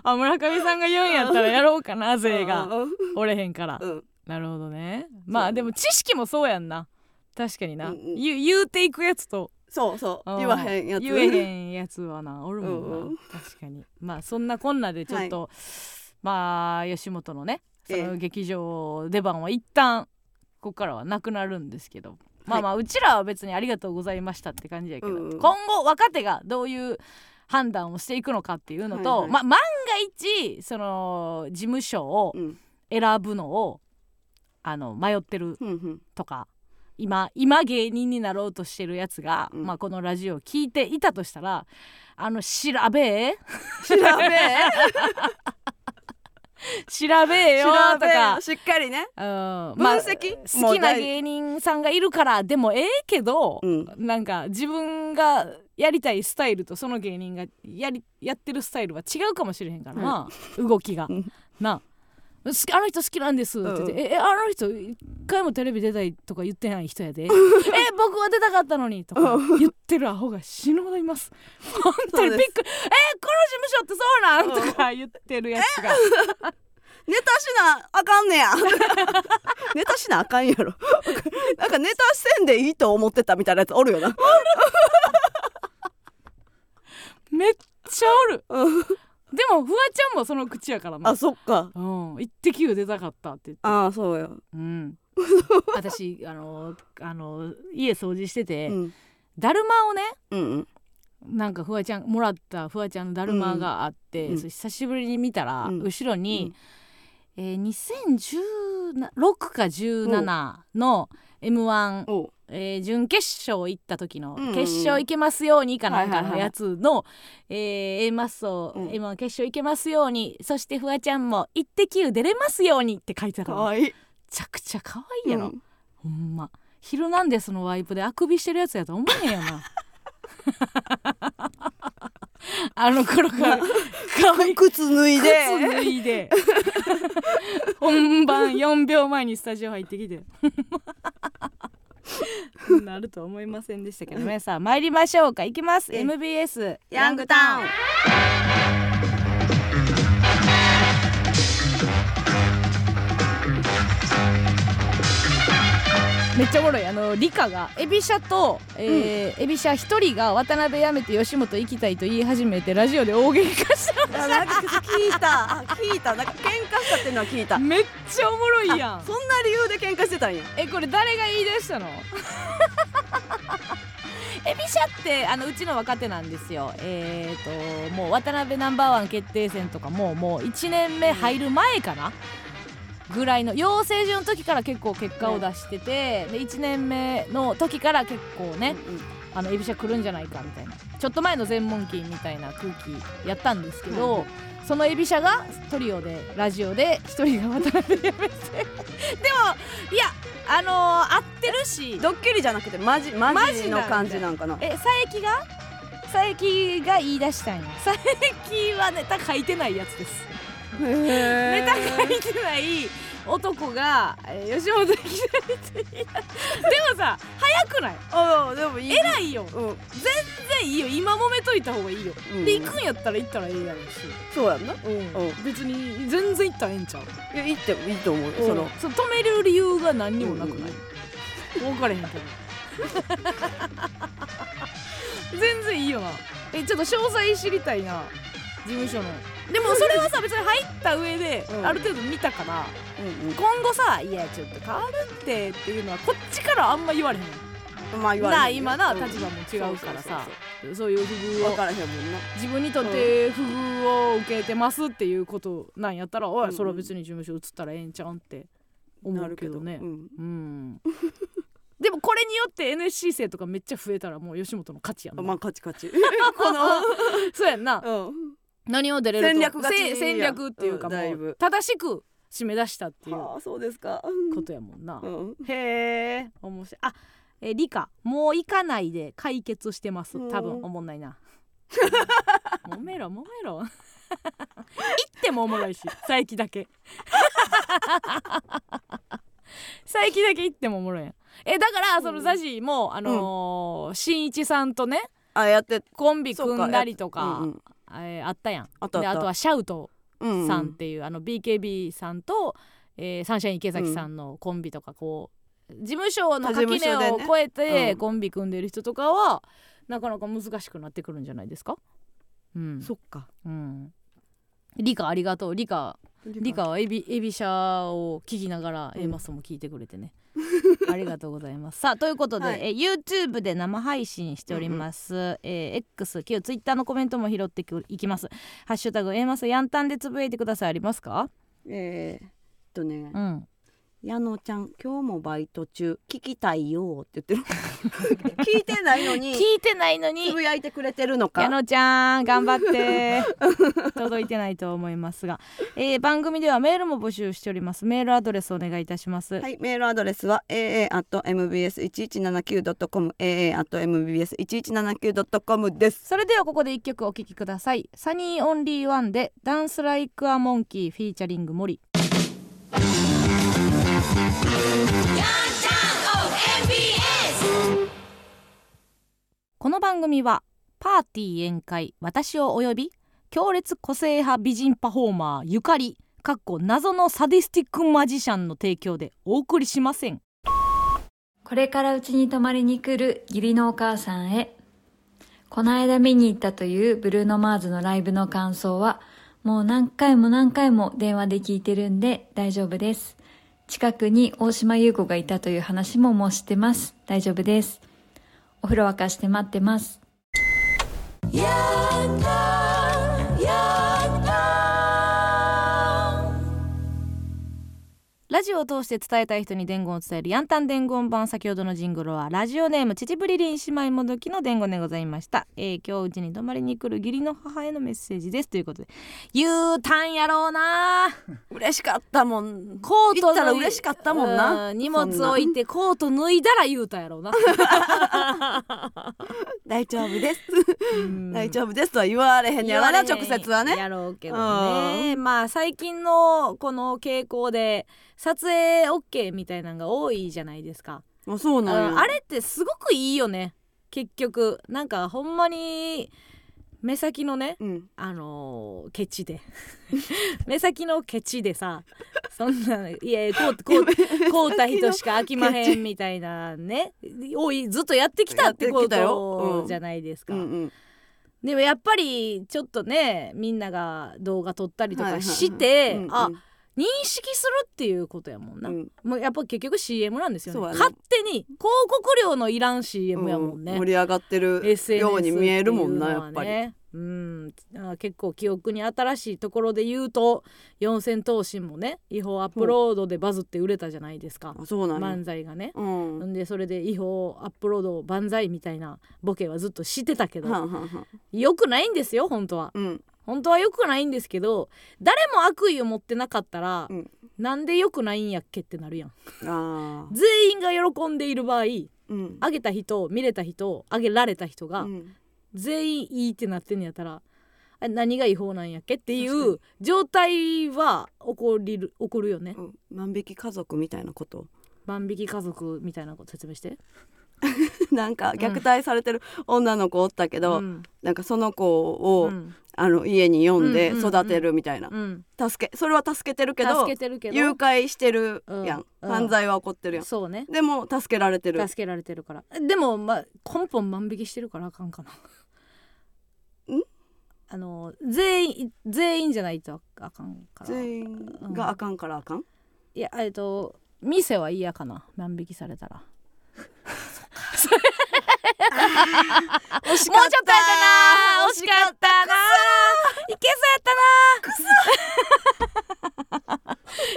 あ村上さんが言うんやったらやろうかな 税が。うん。おれへんから。うんなるほどね。まあでも知識もそうやんな。確かにな、うんうん。言う言うていくやつと。そうそう。うん。言わへんやつ。言えへんやつはな。おるもんな、うんうん。確かに。まあそんなこんなでちょっと、まあ吉本のねそえ。えの劇場出番は一旦ここからはなくなるんですけど、まあまあうちらは別にありがとうございましたって感じやけど、うんうん。今後若手がどういう判断をしていくのかっていうのと、はいはい。まあ万が一その事務所をうん。選ぶのをあの迷ってるうんうん。とか今今芸人になろうとしてるやつが、うん。まあ、このラジオを聞いていたとしたらあの調べえ調べ 調べえよとか、しっかりね。うん。まあ分析好きな芸人さんがいるからでもええけど、うん。なんか自分がやりたいスタイルとその芸人がやりやってるスタイルは違うかもしれへんからな、動きが。うん。なあの人好きなんですって言って、うん。ええあの人一回もテレビ出たいとか言ってない人やで。え僕は出たかったのにとか言ってるアホが死ぬほどいます。本当にびっくり。えこの事務所ってそうなんとか言ってるやつが。ネタしなあかんねや。ネタしなあかんやろ。なんかネタせんでいいと思ってたみたいなやつおるよな。めっちゃおる。うんでもフワちゃんもその口やからな。あそっか。うん「イッテ Q!」出たかったって言って。ああそうよ、うん。私あのあの家掃除してて、うん、だるまをねうんうん。なんかフワちゃんもらったフワちゃんのだるまがあって、うん久しぶりに見たら、うん。後ろに、えー、2016か17の m 1おう。えー準決勝行った時のうんうん決勝行けますようにかなんかはいはいはいのやつの「えー A マッソうん。M1 決勝行けますようにそしてフワちゃんも「イッテ Q!」出れますように」って書いてたからめかわいい。ちゃくちゃ可愛いやろ、うん。ほんま「ヒルナンデス」のワイプであくびしてるやつやと思えへんよな あの頃から。靴脱いで。靴脱いで。本番4秒前にスタジオ入ってきて。なると思いませんでしたけどね。さあ参りましょうか。いきます。え MBS ヤングタウンめっちゃおもろい。あの理科がエビシャと、えーエビシャ一人が渡辺辞めて吉本行きたいと言い始めてラジオで大喧嘩した。あなんか聞いた。あ聞いた。なんか喧嘩したっていうのは聞いた。めっちゃおもろいやん。そんな理由で喧嘩してたんや。えこれ誰が言い出したの？エビシャってあのうちの若手なんですよ。えー、ともう渡辺ナンバーワン決定戦とかももう1年目入る前かな、ぐらいの養成所の時から結構結果を出してて、で1年目の時から結構ね、あのエビシャ来るんじゃないかみたいな。ちょっと前の全問金みたいな空気やったんですけど、うんそのエビシャがトリオでラジオで一人が渡辺やめて。でもいやあのー合ってるし。ドッキリじゃなくてマジママジの感じなんかな？え佐伯が？佐伯が言い出したんや。佐伯はネタ書いてないやつですネネタ書いてない男が、えー吉本行きたいって言い出でもさ早くない？あでもいい。偉いよ。うん、全然いいよ。今揉めといた方がいいよ、うん。で行くんやったら行ったらええやろうし、そうやんな。うん。別に全然行ったらええんちゃう？いやいいっていいと思うよその。そう止める理由が何にもなくない、分かれへんけど 全然いいよな。えちょっと詳細知りたいな。事務所のでもそれはさ別に入った上でうん。ある程度見たから、うん今後さ「いやちょっと変わるって」っていうのはこっちからあんま言われへん。うんまあ言われな今なうん立場も違うからさ。そういう不遇を。からへんもんな。自分にとって不遇を受けてますっていうことなんやったら、おうんいそれは別に事務所移ったらええんちゃうんって思うけどね。うん。うん。でもこれによって NSC 生とかめっちゃ増えたらもう吉本の勝ちやんな、まあカチカチこの そうやんな。うん何を出れると。戦略勝ち。やせ戦略っていうかもう正しく締め出したっていうはあそうですか。ことやもんな、うん。へえ。面白い。あえ理科。もう行かないで解決してます。多分うんおもんないな。もめろもめろ。行ってもおもろいし佐伯だけ。佐伯だけ行ってもおもろいやん。えだからそのザジーも、あのー新一さんとねあやってコンビ組んだりとかうんうんえーあったやん。あとはシャウトうんうんさん。っていう、あの BKB さんと、えーサンシャイン池崎さんのコンビとかこう事務所の垣根を越えてうんコンビ組んでる人とかはなかなか難しくなってくるんじゃないですか？うん、そっか。うん、リカありがとう。リカリカはエビエビシャを聞きながらうん A マスも聞いてくれてね、ありがとうございます。さあということで、はい。え YouTube で生配信しております、えー X 旧 Twitter のコメントも拾っていきます。ハッシュタグ A マスヤンタンでつぶやいてください。ありますか？えーっとね。うん矢野ちゃん今日もバイト中聞きたいよって言ってる。聞いてないのに聞いてないのにつぶやいてくれてるのか？矢野ちゃん頑張って。届いてないと思いますが、えー番組ではメールも募集しております。メールアドレスお願いいたします、はい、メールアドレスは aa.mbs1179.com aa.mbs1179.com です。それではここで一曲お聴きください。サニーオンリーワンでダンスライクアモンキーフィーチャリング森この番組はパーティー宴会私をお呼び強烈個性派美人パフォーマーゆかりかっこ謎のサディスティックマジシャンの提供でお送りしませんこれからうちに泊まりに来る義理のお母さんへ。この間見に行ったというブルーノマーズのライブの感想は、もう何回も何回も電話で聞いてるんで大丈夫です。近くに大島優子がいたという話ももう知ってます。大丈夫です。お風呂沸かして待ってます。ラジオを通して伝えたい人に伝言を伝えるヤンタン伝言版。先ほどのジングルはラジオネームチチブリリン姉妹もどきの伝言でございました、えー今日うちに泊まりに来る義理の母へのメッセージです。ということで言うたんやろうな。嬉しかったもん。コートたら嬉しかったもんな。う荷物置いてコート脱いだら言うたんやろ。う な大丈夫です。うん。大丈夫ですとは言われへんやろな直接はね。やろうけどね。まあ最近のこの傾向で撮影 OK みたいなのが多いじゃないですか。あそうなんや。ああれってすごくいいよね。結局。なんかほんまに目先のねうん。あのーケチで。目先のケチでさ そんないやこうこう こうた人しか飽きまへんみたいなね多いずっとやってきたってことじゃないですか、うんうん。でもやっぱりちょっとねみんなが動画撮ったりとかはいはいはいして、うん。あ認識するっていうことやもんな、うん。もうやっぱ結局 CM なんですよね。ね。勝手に広告料のいらん CM やもんね、盛り上がってるように見えるもんなっていうのはやっぱり。ねうん。あ結構記憶に新しいところで言うと四千頭身もね違法アップロードでバズって売れたじゃないですか、あそうなんや。漫才がね。うん。はんでそれで違法アップロード万歳みたいなボケはずっと知ってたけどんはんはん。よくないんですよ本当は。うん。本当はよくないんですけど誰も悪意を持ってなかったら、うん。なんでよくないんやっけってなるやん。全員が喜んでいる場合うん。あげた人見れた人あげられた人が、うん。全員いいってなってんやったらあ何が違法なんやっけってい確う状態は起こりる起こるよね。うん。万引き家族みたいなこと？万引き家族みたいなこと説明して なんか虐待されてる女の子おったけど、うん。なんかその子を、うん。あの家に呼んでうんうんうん。育てるみたいな、うん。助けそれは助けてるけど助けてるけど誘拐してるやん、うん。犯罪は起こってるやん、そうね。でも助けられてる。助けられてるから。でもまあ根本万引きしてるからあかんかな。あの全員全員じゃないとあかんから。全員があかんからあかん、いやえっと店は嫌かな。万引きされたらもうちょっとやったな惜しかったな。いけそうやったな。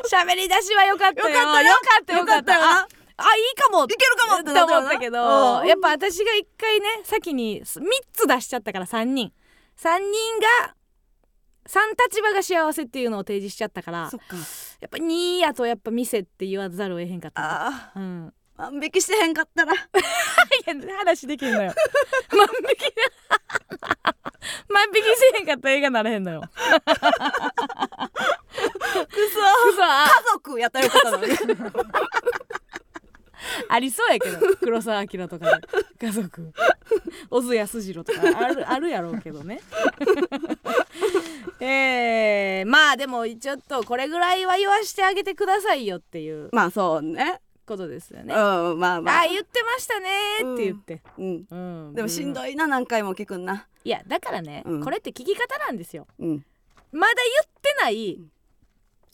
喋り出しは良かったよ。よかったよ。よかったよかった。ああいいかも。いけるかもって思ったけどうん。やっぱ私が一回ね先に3つ出しちゃったから3人。3人が3立場が幸せっていうのを提示しちゃったからやっぱ2やとやっぱ店って言わざるを得へんかった。あうん。あ万引きしてへんかったら。いや話できんのよ。万引き万引きせへんかったら映画なれへんのよ。くそくそあ家族やったらよかったのに ありそうやけど。黒澤明とかで。家族。小津安二郎とか。あるあるやろうけどね。えー、まあでもちょっとこれぐらいは言わしてあげてくださいよっていう。まあそうねことですようね、んまあまあ。あ言ってましたねって言って、うん。うん。でもしんどいいな何回も聞くんな。いやだからね、うん。これって聞き方なんですよ。うん。まだ言ってない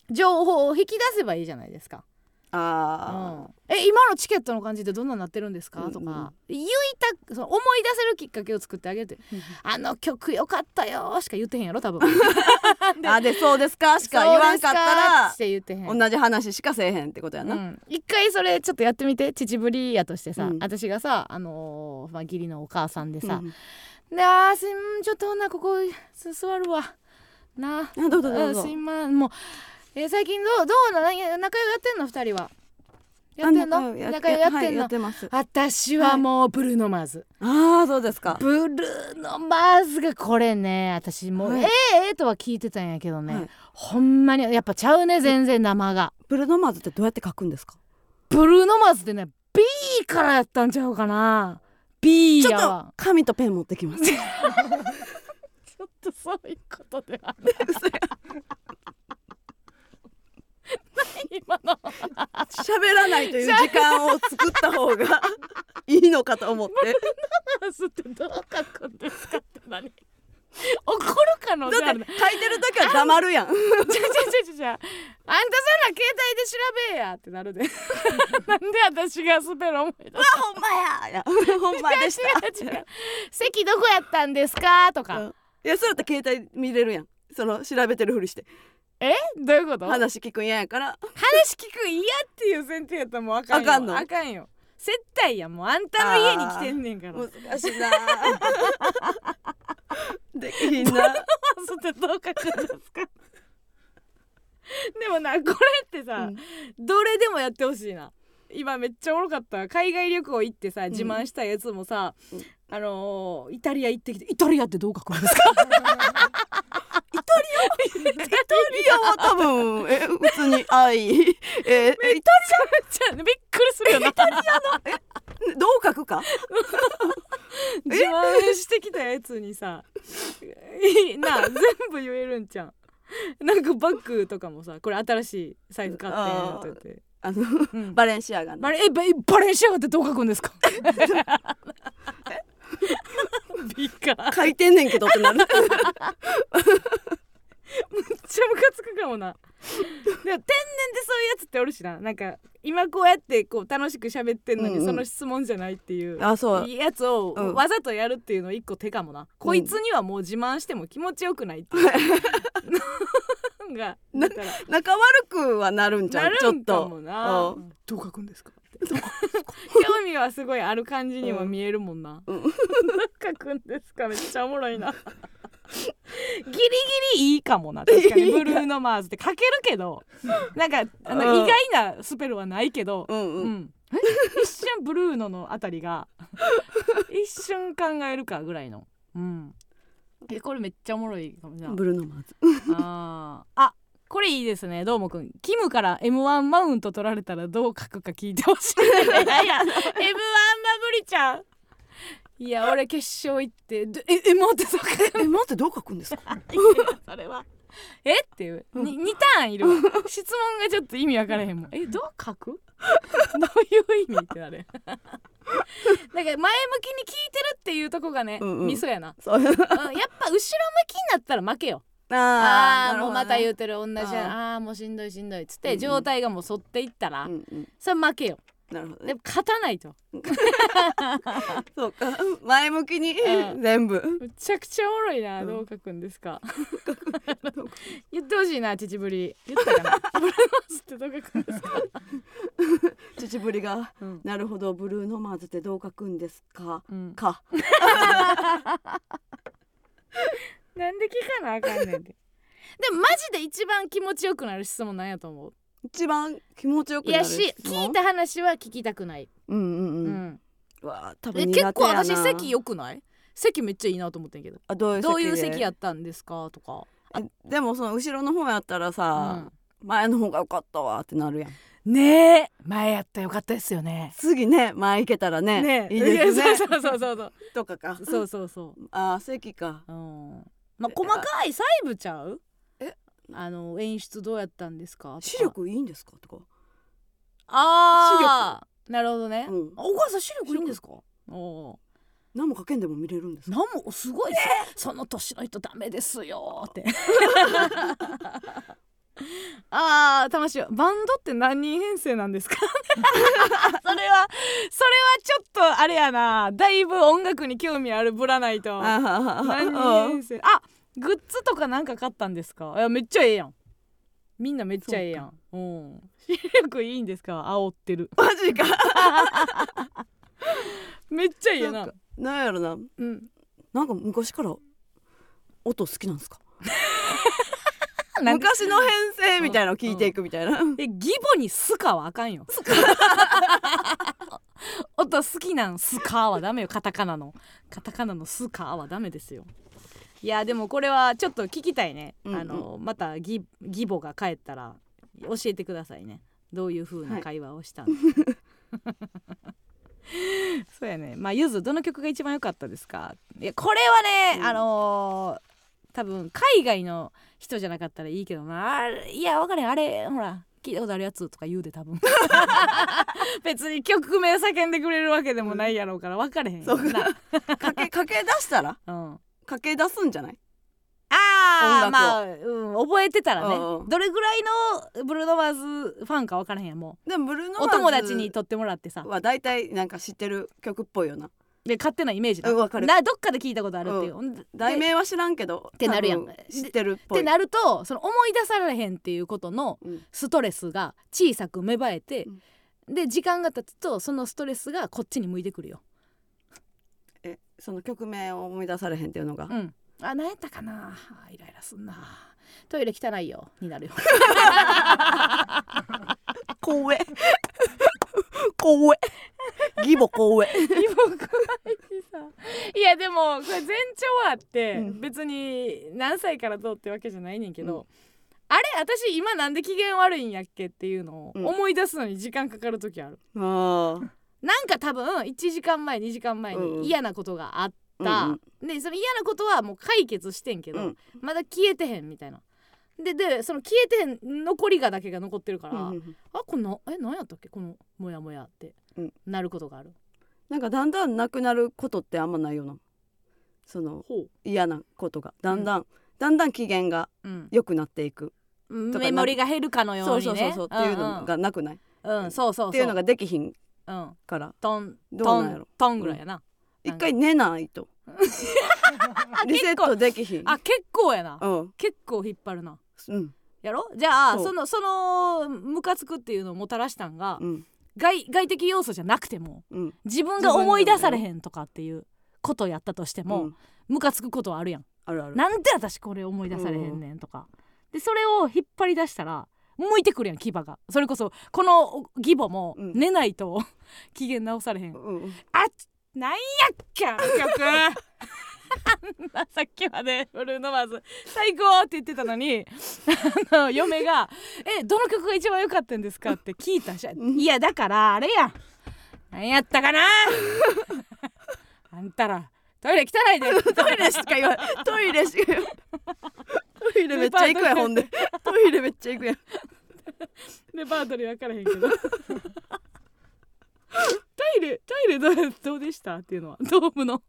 情報を引き出せばいいじゃないですか。あうん。え今のチケットの感じってどんなになってるんですか、うん。うんとか。言いたその思い出せるきっかけを作ってあげて「あの曲よかったよ」しか言ってへんやろ多分。ああでそうですか？しか言わんかったらって言ってへん。同じ話しかせえへんってことやな、うん、一回それちょっとやってみて秩父リやとしてさ、うん。私がさ、あのーまあ、義理のお母さんでさうん「であーすんちょっとほんなここす座るわ。な。あどうぞどうぞあすいまんもう、えー最近どう？どうな仲良くやってんの？二人は。やってんの？あ仲良くやってはいんの、私はもうブルーノマーズ、ああそうですか。ブルーノマーズがこれね私もう、はい。ええええとは聞いてたんやけどね、はい。ほんまにやっぱちゃうね全然生が。ブルーノマーズってどうやって書くんですか？ブルーノマーズってね B からやったんちゃうかな。B ちょっと紙とペン持ってきます。ちょっとそういうことではない。何今の。喋らないという時間を作った方がいいのかと思って。マスってどう書くんですかって何。怒る可能性あるなだって書いてる時は黙るやん。ちゃちゃちゃちゃあんたそんな携帯で調べやってなるで。なんで私がスペル思い出すほんまや。いやほんまでした。違う違う。席どこやったんですかとか、うん。いやそうやったら携帯見れるやん。その調べてるふりしてえ？どういうこと？話話聞くん嫌やから。聞く嫌っていう前提やったらもうあかんよ。あかんの？あかんよ。接待やもうあんたの家に来てんねんから。難しいな。できひんな。そってどう書くんですか でもなこれってさ、うん。どれでもやってほしいな。今めっちゃおもろかった。海外旅行行ってさ自慢したやつもさ、うん。あのーイタリア行ってきてイタリアってどう書くんですか？イタリアは多分え普通に愛。ええイタじゃあびっくりするよな。リアどう書くか？自慢してきたやつにさいいな全部言えるんちゃう。なんかバッグとかもさこれ新しいサイズ買ってんと言って、あのうん。バレンシアガの。バレえババレンシアガってどう書くんですか？ビカ書いてんねんけどってなる。めっちゃムカつくかもな。でも天然でそういうやつっておるしな。なんか今こうやってこう楽しく喋ってんのに、うんうん。その質問じゃないっていうあそう。やつをうん。わざとやるっていうの一個手かもな、こいつにはもう自慢しても気持ちよくないっていう。のが仲悪くはなるんちゃなうちょっるん。かとどう書くんですか？興味はすごいある感じには見えるもんな、うん。どう書くんですか？めっちゃおもろいな。ギリギリいいかもな確かに。ブルーノ・マーズって書けるけど。なんかあの、うん。意外なスペルはないけど、うんううんん。え？一瞬ブルーノのあたりが 一瞬考えるかぐらいの。うん。えこれめっちゃおもろいかもじゃあ。ブルーノマーズ。あー。あこれいいですね。どーもくん。キムから M1 マウント取られたらどう書くか聞いてほしい。いやいや M1 は無理ちゃういや俺決勝行ってどえ M1 ってそうかえ待ってどう書くんですか？それは。え？っていう。に2ターンいるわ。質問がちょっと意味分からへんもん。えどう書く？どういう意味ってなる。だから前向きに聞いてるっていうとこがね、うんうん。ミソやな。そう。うんやっぱ後ろ向きになやったら負けよああーもうまた言ううてる同じや。ああもうしんどいしんどいっつって状態がもう反っていったら、うんうん。それ負けよ。なるほどね。でも勝たないと。そうか。前向きにうん。全部。むちゃくちゃおもろいな、うん。どう書くんですか。言ってほしいな秩父り。言ったかなブルーノーズってどう書くんですか、秩父りがうん。なるほどブルーノマーズってどう書くんですか。うん、か なんで聞かなあかんねんって。でもマジで一番気持ちよくなる質問なんやと思う？一番気持ちよくなるいやし聞いた話は聞きたくない、うんうんううん。んうわあ多え分結構苦手やな。私席良くない？席めっちゃいいなと思ってんけど。あどういうどういうで席やったんですか？とか、えでもその後ろの方やったらうさん、前の方が良かったわってなるやん。ねえ。前やったらよかったですよね。次ね前行けたらねねいいですね。やそうそうそうそう。とかか。そうそうそう。あー席か。うんまあ細かい細部ちゃう？え？あの演出どうやったんですか？視力いいんですか？とか。ああなるほどね、うん。あお母さん視力いいんですか？おー。何もかけんでも見れるんですか？なんもすごい、その年の人ダメですよって あー楽しいバンドって何人編成なんですか？それはそれはちょっとあれやな。だいぶ音楽に興味あるぶらないと。あ何人ー編成？あグッズとかなんか買ったんですか？いやめっちゃええやん。みんなめっちゃええやん。うん。視力いいんですか？煽ってる。マジか。めっちゃいいやななんやろな。うん。なんか昔から音好きなんですか？昔の編成みたいなの聞いていくみたいな、え義母にスカはあかんよ。音好きなんスカはダメよ。カタカナの。カタカナのスカはダメですよ。いやでもこれはちょっと聞きたいね、うんうん。あのまた義義母が帰ったら教えてくださいね。どういう風な会話をしたの、そうやね。まあゆずどの曲が一番良かったですか？いやこれはね、うん。あのー多分海外の人じゃなかったらいいけどな。あれいや分かれん。あれほら聞いたことあるやつとか言うで多分。別に曲名叫んでくれるわけでもないやろうから分かれへんよそうな、かけかけ出したら？うん、かけ出すんじゃない？ああまあ、うん、覚えてたらね。うんうん。どれぐらいのブルーノ・マーズファンか分からへんやんもでもブルーノうお友達に撮ってもらってさ。は大体なんか知ってる曲っぽいよなで勝手なイメージだ。うんわかる。などっかで聞いたことあるっていう、題名は知らんけどてなるやん。多分知ってるっぽい。ってなるとその思い出されへんっていうことのうん。ストレスが小さく芽生えて、で時間が経つとそのストレスがこっちに向いてくるよ。えその曲名を思い出されへんっていうのが、うん、あ何やったかな。あイライラすんな。トイレ汚いよ。になるよ。光栄光栄義母光栄いやでもこれ前兆あって、うん。別に何歳からどうってわけじゃないねんけど、あれ私今なんで機嫌悪いんやっけっていうのをうん。思い出すのに時間かかる時ある。ああ。なんか多分1時間前2時間前うんうん。に嫌なことがあった、うん。でその嫌なことはもう解決してんけど、うん。まだ消えてへんみたいな。ででその消えてへん残りがだけが残ってるから、うんうんあこのえ何やったっけ？このモヤモヤって、うん。なることがある。なんかだんだんなくなることってあんまないよな。そのほ嫌なことが。だんだん、だんだん機嫌がう、うん、良くなっていく。とかメモリが減るかのようにね。そうそうそうそう。っていうのがなくない、うん、うん、そうそうそう。っていうのができひんうん、から。トンどうなんやろ？トントンぐらいやな。一回寝ないと。リセットできひん。あ結構やな。うん。結構引っ張るな。うん。やろ？じゃあそのそのムカつくっていうのをもたらしたんが、うん。外外的要素じゃなくてもうん。自分が思い出されへんとかっていうことやったとしても、うん。ムカつくことはあるやん。あるある。なんで私これ思い出されへんねんとか。でそれを引っ張り出したら向いてくるやん牙が。それこそこの義母もうん。寝ないと 機嫌直されへん、うんうん。あなんやっけ あんなさっきまでブルーノマーズ最高って言ってたのにあの嫁が「えどの曲が一番良かったんですか?」って聞いたしんいやだからあれやん。なんやったかなあんたらトイレ汚いで トイレしか言わトイレしか言わトイレめっちゃ行くやんほんで。トイレめっちゃ行くやんレパートリー分からへんけどトイレトイレどうどうでした？っていうのは？ドームの。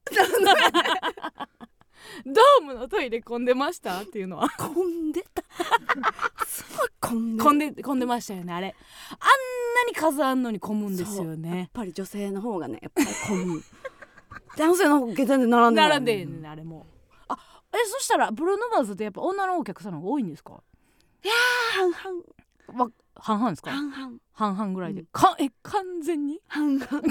ドームのトイレ混んでました？っていうのは？混んでた。すごい混んで。混んで混んでましたよねあれ。あんなに数あんのに混むんですよやっねぱり女性の方がねやっぱり混む。男性の方が全然並んでない並んでんねんあれも。あえそしたらブルーノマーズってやっぱ女のお客さんの方が多いんですか？半々。わ半々ですか？半々。半々ぐらいで、うん。かえ完全に？半々。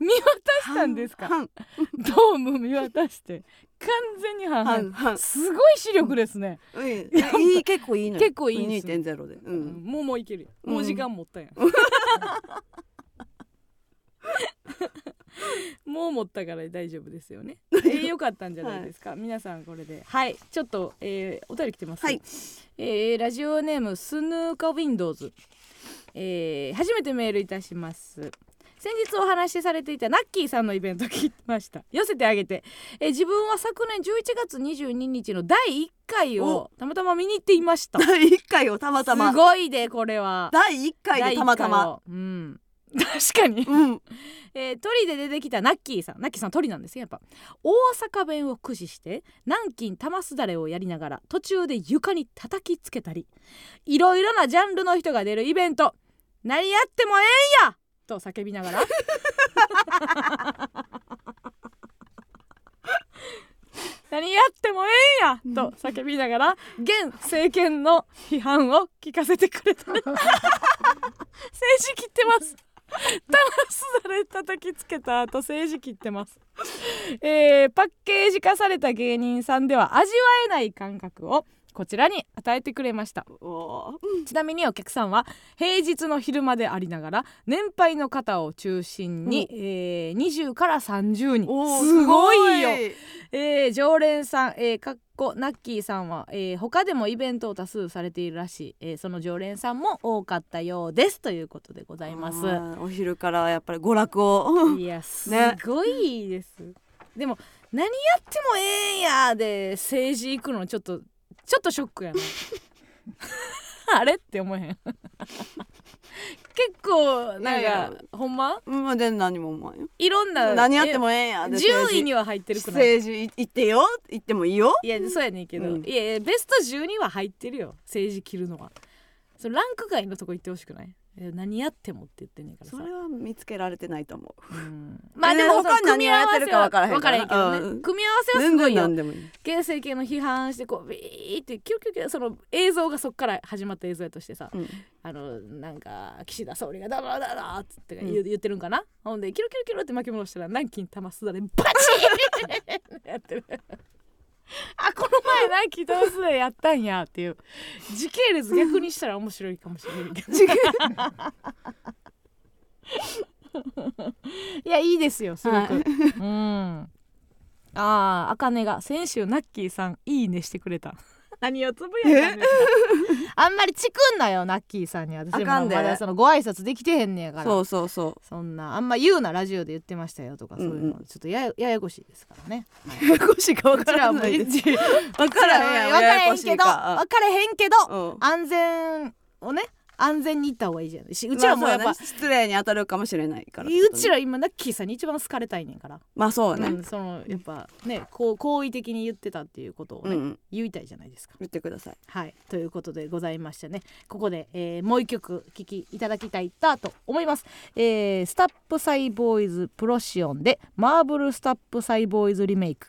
見渡したんですか？半ドーム見渡して。完全に半々。すごい視力ですね、々うん。いい結構いいのよ。結構いいんですよ2.0でううんんもうもういけるよ。もう時間持ったやん、もう持ったから大丈夫ですよね、えー、よかったんじゃないですか、皆さんこれで。はい。ちょっと、えー、お便り来てます、はい。えーラジオネームスヌーカウィンドウズ、えー初めてメールいたします。先日お話しされていたナッキーさんのイベント聞きました。寄せてあげて、えー自分は昨年11月22日の第1回をたまたま見に行っていました。第1回をたまたま。すごいでこれは。第1回でたまたま。うん 確かに、うん。えー鳥で出てきたナッキーさん。ナッキーさん鳥なんですよやっぱ。大阪弁を駆使して南京玉すだれをやりながら途中で床に叩きつけたりいろいろなジャンルの人が出るイベント。何やってもええんや！と叫びながら。何やってもええんや！と叫びながら現政権の批判を聞かせてくれた。政治切ってます玉すだれ叩きつけた後政治切ってます、えーパッケージ化された芸人さんでは味わえない感覚をこちらに与えてくれました。ちなみにお客さんは平日の昼間でありながら年配の方を中心に、えー20から30人。すごいよ。すえー常連さん、えーかっこナッキーさんは、えー他でもイベントを多数されているらしい、えーその常連さんも多かったようですということでございます。お昼からやっぱり娯楽を。いやすねごいです、でも何やってもええんやで政治行くのちょっとちょっとショックやな あれ？って思えへん。結構なんかほんま？うんで何も思わんよ。いろんな何やってもええんや。えで10位には入ってるくない？政治行ってよ。行ってもいいよ。いやそうやねんけど、うん。いやいやベスト10には入ってるよ。政治切るのは。そのランク外のとこ行ってほしくない？え何やってもって言ってんねんからさ。それは見つけられてないと思う。うん。まあでも他に何をやってるか分からへん分からへんけどね、うん。組み合わせはすごいよ。何でもいい。現政権の批判してこうビーってキュルキュルキュルその映像がそっから始まった映像やとしてさうんあのなんか岸田総理がダダダダっつってうん言う言ってるんかな、ほんでキュルキュルキュルって巻き戻したら南京玉すだれバチーンやってる あこの前南京玉すだれやったんやっていう。時系列逆にしたら面白いかもしれないけど。いやいいですよすごく、はい。うん。ああ、あかねが先週ナッキーさんいいねしてくれた。何をつぶやいたんですか？あんまりチクんなよナッキーさんに。私あかんで。まだそのご挨拶できてへんねやから。そうそうそそんなあんま言うなラジオで言ってましたよとかそういうの、ちょっとややややこしいですからね。う ややこしいか分からない。です からへん分からへんけど分からへんけどうん安全をね安全に行った方がいいじゃんしうちらもやっぱ、まあ失礼に当たるかもしれないから。うちら今ナッキーさんに一番好かれたいねんから。まあそうね。うん、そのやっぱねこう好意的に言ってたっていうことをね、うんうん。言いたいじゃないですか。言ってください。はい。ということでございましてね。ここで、えーもう一曲聴きいただきたいなと思います、えースタップサイボーイズプロシオンでマーブルスタップサイボーイズリメイク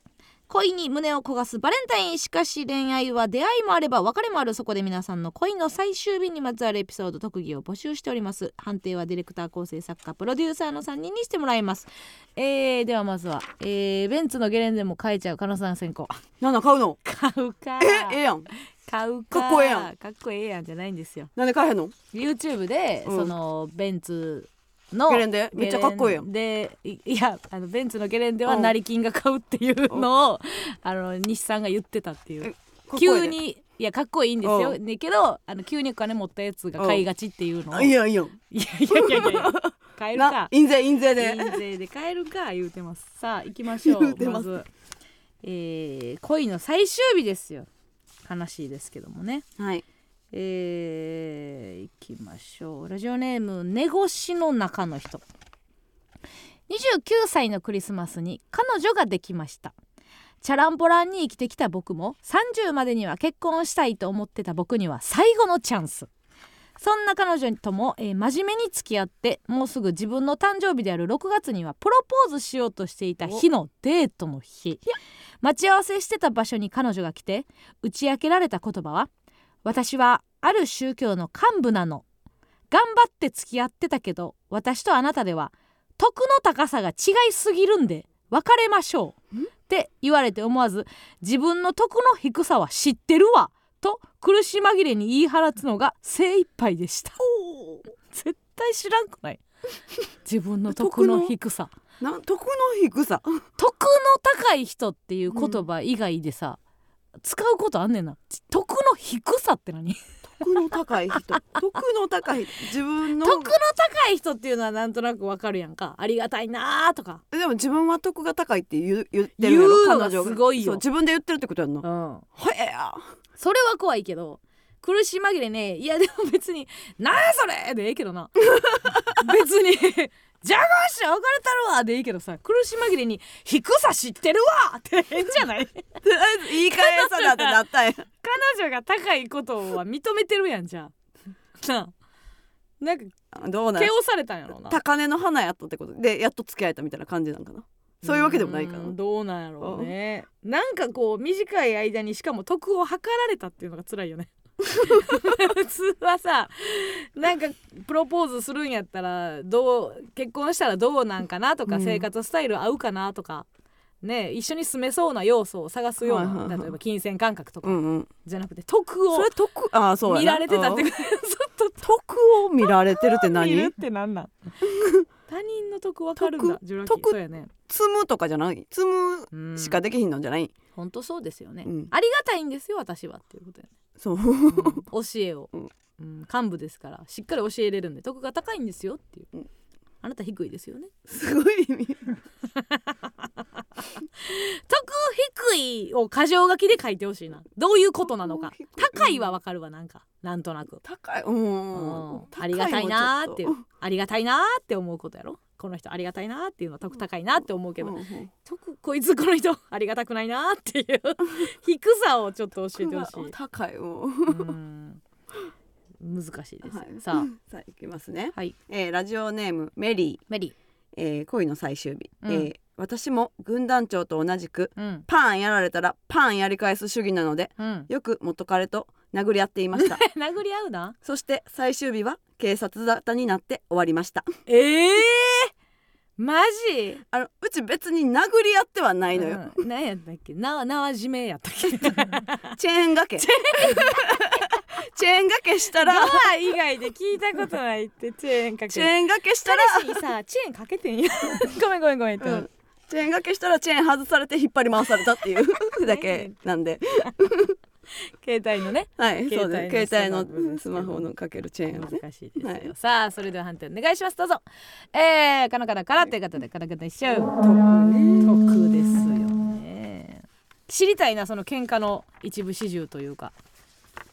恋に胸を焦がすバレンタインしかし恋愛は出会いもあれば別れもある。そこで皆さんの恋の最終日にまつわるエピソード特技を募集しております。判定はディレクター構成作家プロデューサーの3人にしてもらいます。えー、ではまずは、えー、ベンツのゲレンデも買えちゃう加納さん先行。なんだ買うの？買うか。えええやん。買うか。かっこええやん。かっこええやんじゃないんですよ。なんで買えへんの？YouTube で、うん。そのベンツのゲレンデ？めっちゃかっこいいやん。でいいやあのベンツのゲレンデはうん。成金が買うっていうのをあの西さんが言ってたっていう。えかっこいいね。急にいやかっこいいんですよ。うねけどあの急にお金持ったやつが買いがちっていうのを。あいやいやいやいやいやいや 買えるなか印税印税で。印税で買えるか言うてます。さあ行きましょう。言うてます。まず、えー恋の最終日ですよ。悲しいですけどもね。はいえー、いきましょう。ラジオネーム寝越しの中の人。29歳のクリスマスに彼女ができました。チャランポランに生きてきた僕も30までには結婚したいと思ってた僕には最後のチャンス。そんな彼女とも、えー真面目に付き合ってもうすぐ自分の誕生日である6月にはプロポーズしようとしていた日のデートの日。待ち合わせしてた場所に彼女が来て打ち明けられた言葉は「私はある宗教の幹部なの。頑張って付き合ってたけど私とあなたでは徳の高さが違いすぎるんで別れましょう」って言われて思わず自分の徳の低さは知ってるわ。と苦し紛れに言い放つのが精一杯でした。絶対知らんくない？自分の徳の低さ。な徳の低さ。徳の高い人っていう言葉以外でさ、使うことあんねんな。徳の低さって何？徳の高い人。徳の高い。自分の。徳の高い人っていうのはなんとなくわかるやんか。ありがたいなーとか。でも自分は徳が高いって言う言ってるやろ？彼女が。すごいよ。自分で言ってるってことやんなうん。はえやそれは怖いけど苦し紛れねいやでも別に「なんやそれ!」でええけどな。別に「邪魔して別れたるわ」でいいけどさ苦し紛れに「低さ知ってるわ!」って変じゃない？言い返さなってなったんや。彼女が高いことは認めてるやんじゃあなあ。なんかどうなん？毛をされたんやろうな。高嶺の花やったってことでやっと付き合えたみたいな感じなんかな。そういうわけでもないかなうんどうなんやろうね。なんかこう短い間にしかも得を図られたっていうのが辛いよね 普通はさなんかプロポーズするんやったらどう結婚したらどうなんかなとか、うん。生活スタイル合うかなとかね一緒に住めそうな要素を探すような、はいはいはい。例えば金銭感覚とか、うんうん。じゃなくて得をそれ徳あそう見られてたってうん。ずっと徳を見られてるって見るっ何てなんなん他人の得わかるんだ得ジュラキ得そうやね。積むとかじゃない？積むうんしかできひんのじゃない、本当そうですよね、うん。ありがたいんですよ私はっていうことやね、そう。うん。教えを、うん。うん。幹部ですから。しっかり教えれるんで得が高いんですよっていう、うん。あなた低いですよね。すごい意味。得低いを箇条書きで書いてほしいな。どういうことなのか。高いはわかるわなんか。なんとなく、高い。うん、うん。ありがたいなーっていう。ありがたいなーって思うことやろこの人ありがたいなーっていうのは得高いなって思うけど、うんうん。得こいつこの人ありがたくないなーっていう低さをちょっと教えてほしい。高い。もううん。難しいです、はい。さあ。さあいきますね、はい。えーラジオネームメリー、メリえー恋の最終日、うん。えー私も軍団長と同じくーうん。パンやられたらパンやり返す主義なのでうん。よく元彼と殴り合っていました。殴り合うな？そして最終日は警察沙汰になって終わりました。ええー、マジ？あのうち別に殴り合ってはないのよ、うん、何やったっけ？な縄締めやったっけ？チェーン掛け。チェーン掛け。したら。ドア以外で聞いたことないってチェーンかけ。チェーン掛けしたら、彼氏にさチェーンかけてんやごめんごめんごめんうん。チェーン掛けしたらチェーン外されて引っ張り回されたっていう。だけなんで 携帯のね。はいそうです。携携帯のスマホのかけるチェーンをね。難しいですよ、はい。さあそれでは判定お願いします。どうぞ。えー、カナカナから。ということでカナカナ一緒得ね得ですよ。ね。知りたいなその喧嘩の一部始終というか。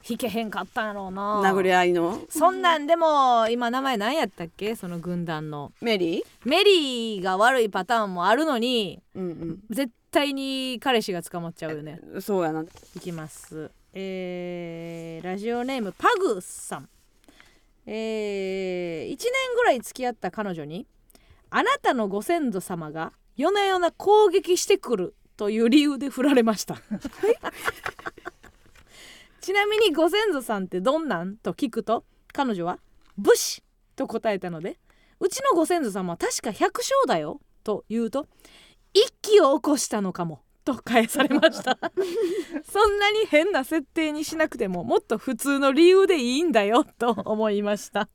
引けへんかったんやろうな。殴り合いの？そんなんでも今名前何やったっけ？その軍団の。メリー？メリーが悪いパターンもあるのにうん。絶対に彼氏が捕まっちゃうよね。うんそうやな。いきます。えー、ラジオネームパグさん。えー、1年ぐらい付き合った彼女にあなたのご先祖様が夜な夜な攻撃してくるという理由で振られました。ちなみにご先祖さんってどんなんと聞くと彼女は武士と答えたのでうちのご先祖様は確か百姓だよと言うと一気を起こしたのかもと返されました。そんなに変な設定にしなくてももっと普通の理由でいいんだよと思いました。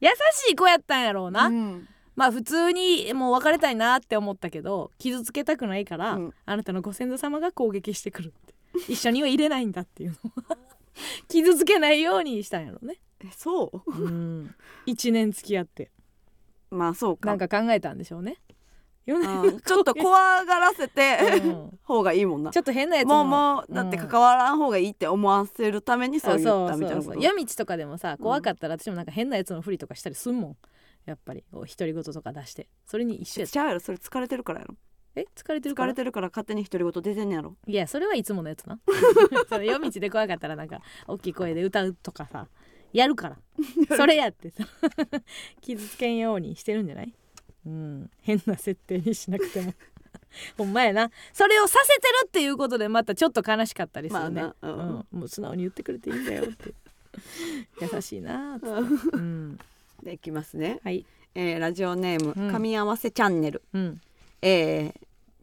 優しい子やったんやろうな、うん。まあ普通にもう別れたいなって思ったけど傷つけたくないから、うん。あなたのご先祖様が攻撃してくるって。一緒には入れないんだっていうの。を 傷つけないようにしたんやろね。えそう？うん。1年付き合って。まあそうか。なんか考えたんでしょうね。4う年ん。ちょっと怖がらせてうん。方がいいもんな。ちょっと変なやつも。うもうだってうん関わらん方がいいって思わせるためにそう言ったみたいなこと。夜道とかでもさ怖かったら私もなんか変なやつのふりとかしたりすんもん。やっぱり。独り言とか出して。それに一緒やちゃうやろ？それ疲れてるからやろ？え？疲れてるから？疲れてるから勝手に独り言出てんねやろ？いやそれはいつものやつな。その夜道で怖かったらなんか大きい声で歌うとかさやるから。それやってさ 傷つけんようにしてるんじゃない？うん。変な設定にしなくても。ほんまやな。それをさせてるっていうことでまたちょっと悲しかったりするね、まあな。うん。もう素直に言ってくれていいんだよって。優しいなーっうん、でいきますね、はい。えーラジオネームうん。噛み合わせチャンネル、うん。えー、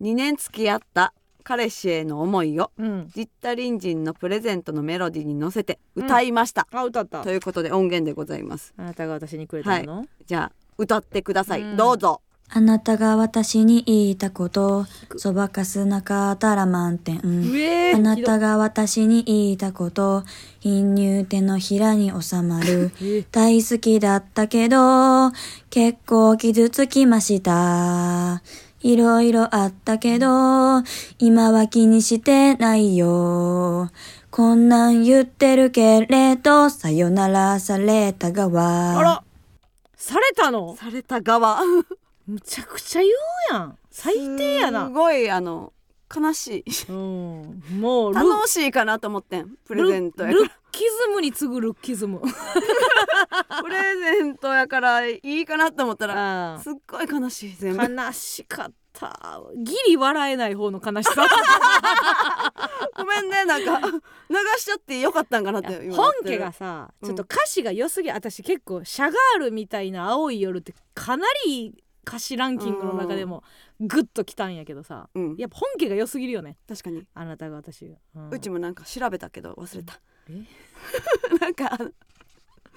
2年付き合った彼氏への思いをうん。ジッタリンジンのプレゼントのメロディーに乗せて歌いました、あ歌った。ということで音源でございます。あなたが私にくれたもの、じゃあ歌ってください、うんどうぞあなたが私に言いたこと、そばかすなかったら満点。うえーあなたが私に言いたこと、貧乳手のひらに収まる。え大好きだったけど、結構傷つきました。いろいろあったけど、今は気にしてないよ。こんなん言ってるけれど、さよならされた側。されたの？された側。むちゃくちゃ言うやん。最低やすなごいあの悲しい。うん。もうル楽しいかなと思ってんプレゼントやかルルッキズムに次ぐルッキズム。ら プレゼントやからいいかなと思ったらあすっごい悲しい全部。悲しかったギリ笑えない方の悲しさ。ごめんねなんか。流しちゃってよかったんかなって今本家がさうん。ちょっと歌詞が良すぎ私結構シャガールみたいな青い夜ってかなり歌詞ランキングの中でもグッときたんやけどさ。うん。やっぱ本家が良すぎるよね。確かに。あなたが私が、うん。うちもなんか調べたけど忘れた。え？なんか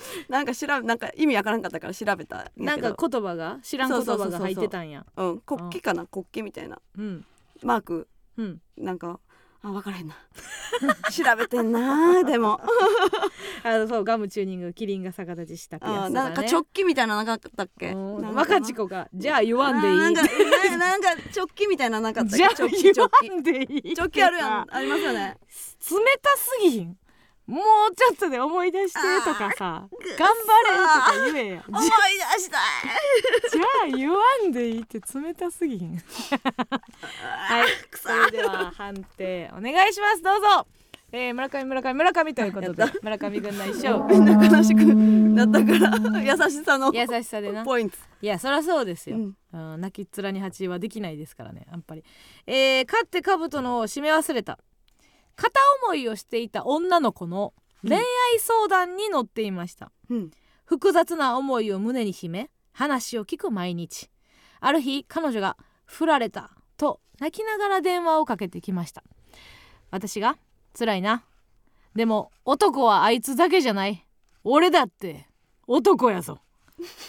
なんか調べなんか意味わからんかったから調べたなんか言葉が知らん言葉が入ってたんや。うん。国旗かな国旗みたいな。うん。マーク。うん。なんかあ分からへんな。調べてんなでも。あのそうガムチューニングキリンが逆立ちしたやつだね。あなんか直帰みたいなのなかったっけ？若ち子がじゃあ言わんでいい。あなんかななんか直帰みたいなのなかったっけ？じゃあ言わんでいい。直帰あるやん。ありますよね。冷たすぎひん？もうちょっとで思い出してとかさ頑張れとか言えや思いじ出したい。じゃあ言わんでいいって冷たすぎひん。はいそ。れでは判定お願いします。どうぞ。えー、村上村上村上ということで村上軍内勝みんな悲しくなったから。優しさの優しさでな。ポイント。いやそりゃそうですよ、うん。うん、泣きっ面に蜂はできないですからねやっぱり。えー、勝って兜のを締め忘れた片思いをしていた女の子の恋愛相談に乗っていました、うん。複雑な思いを胸に秘め話を聞く毎日。ある日彼女が振られたと泣きながら電話をかけてきました。私が辛いな。でも男はあいつだけじゃない。俺だって男やぞ。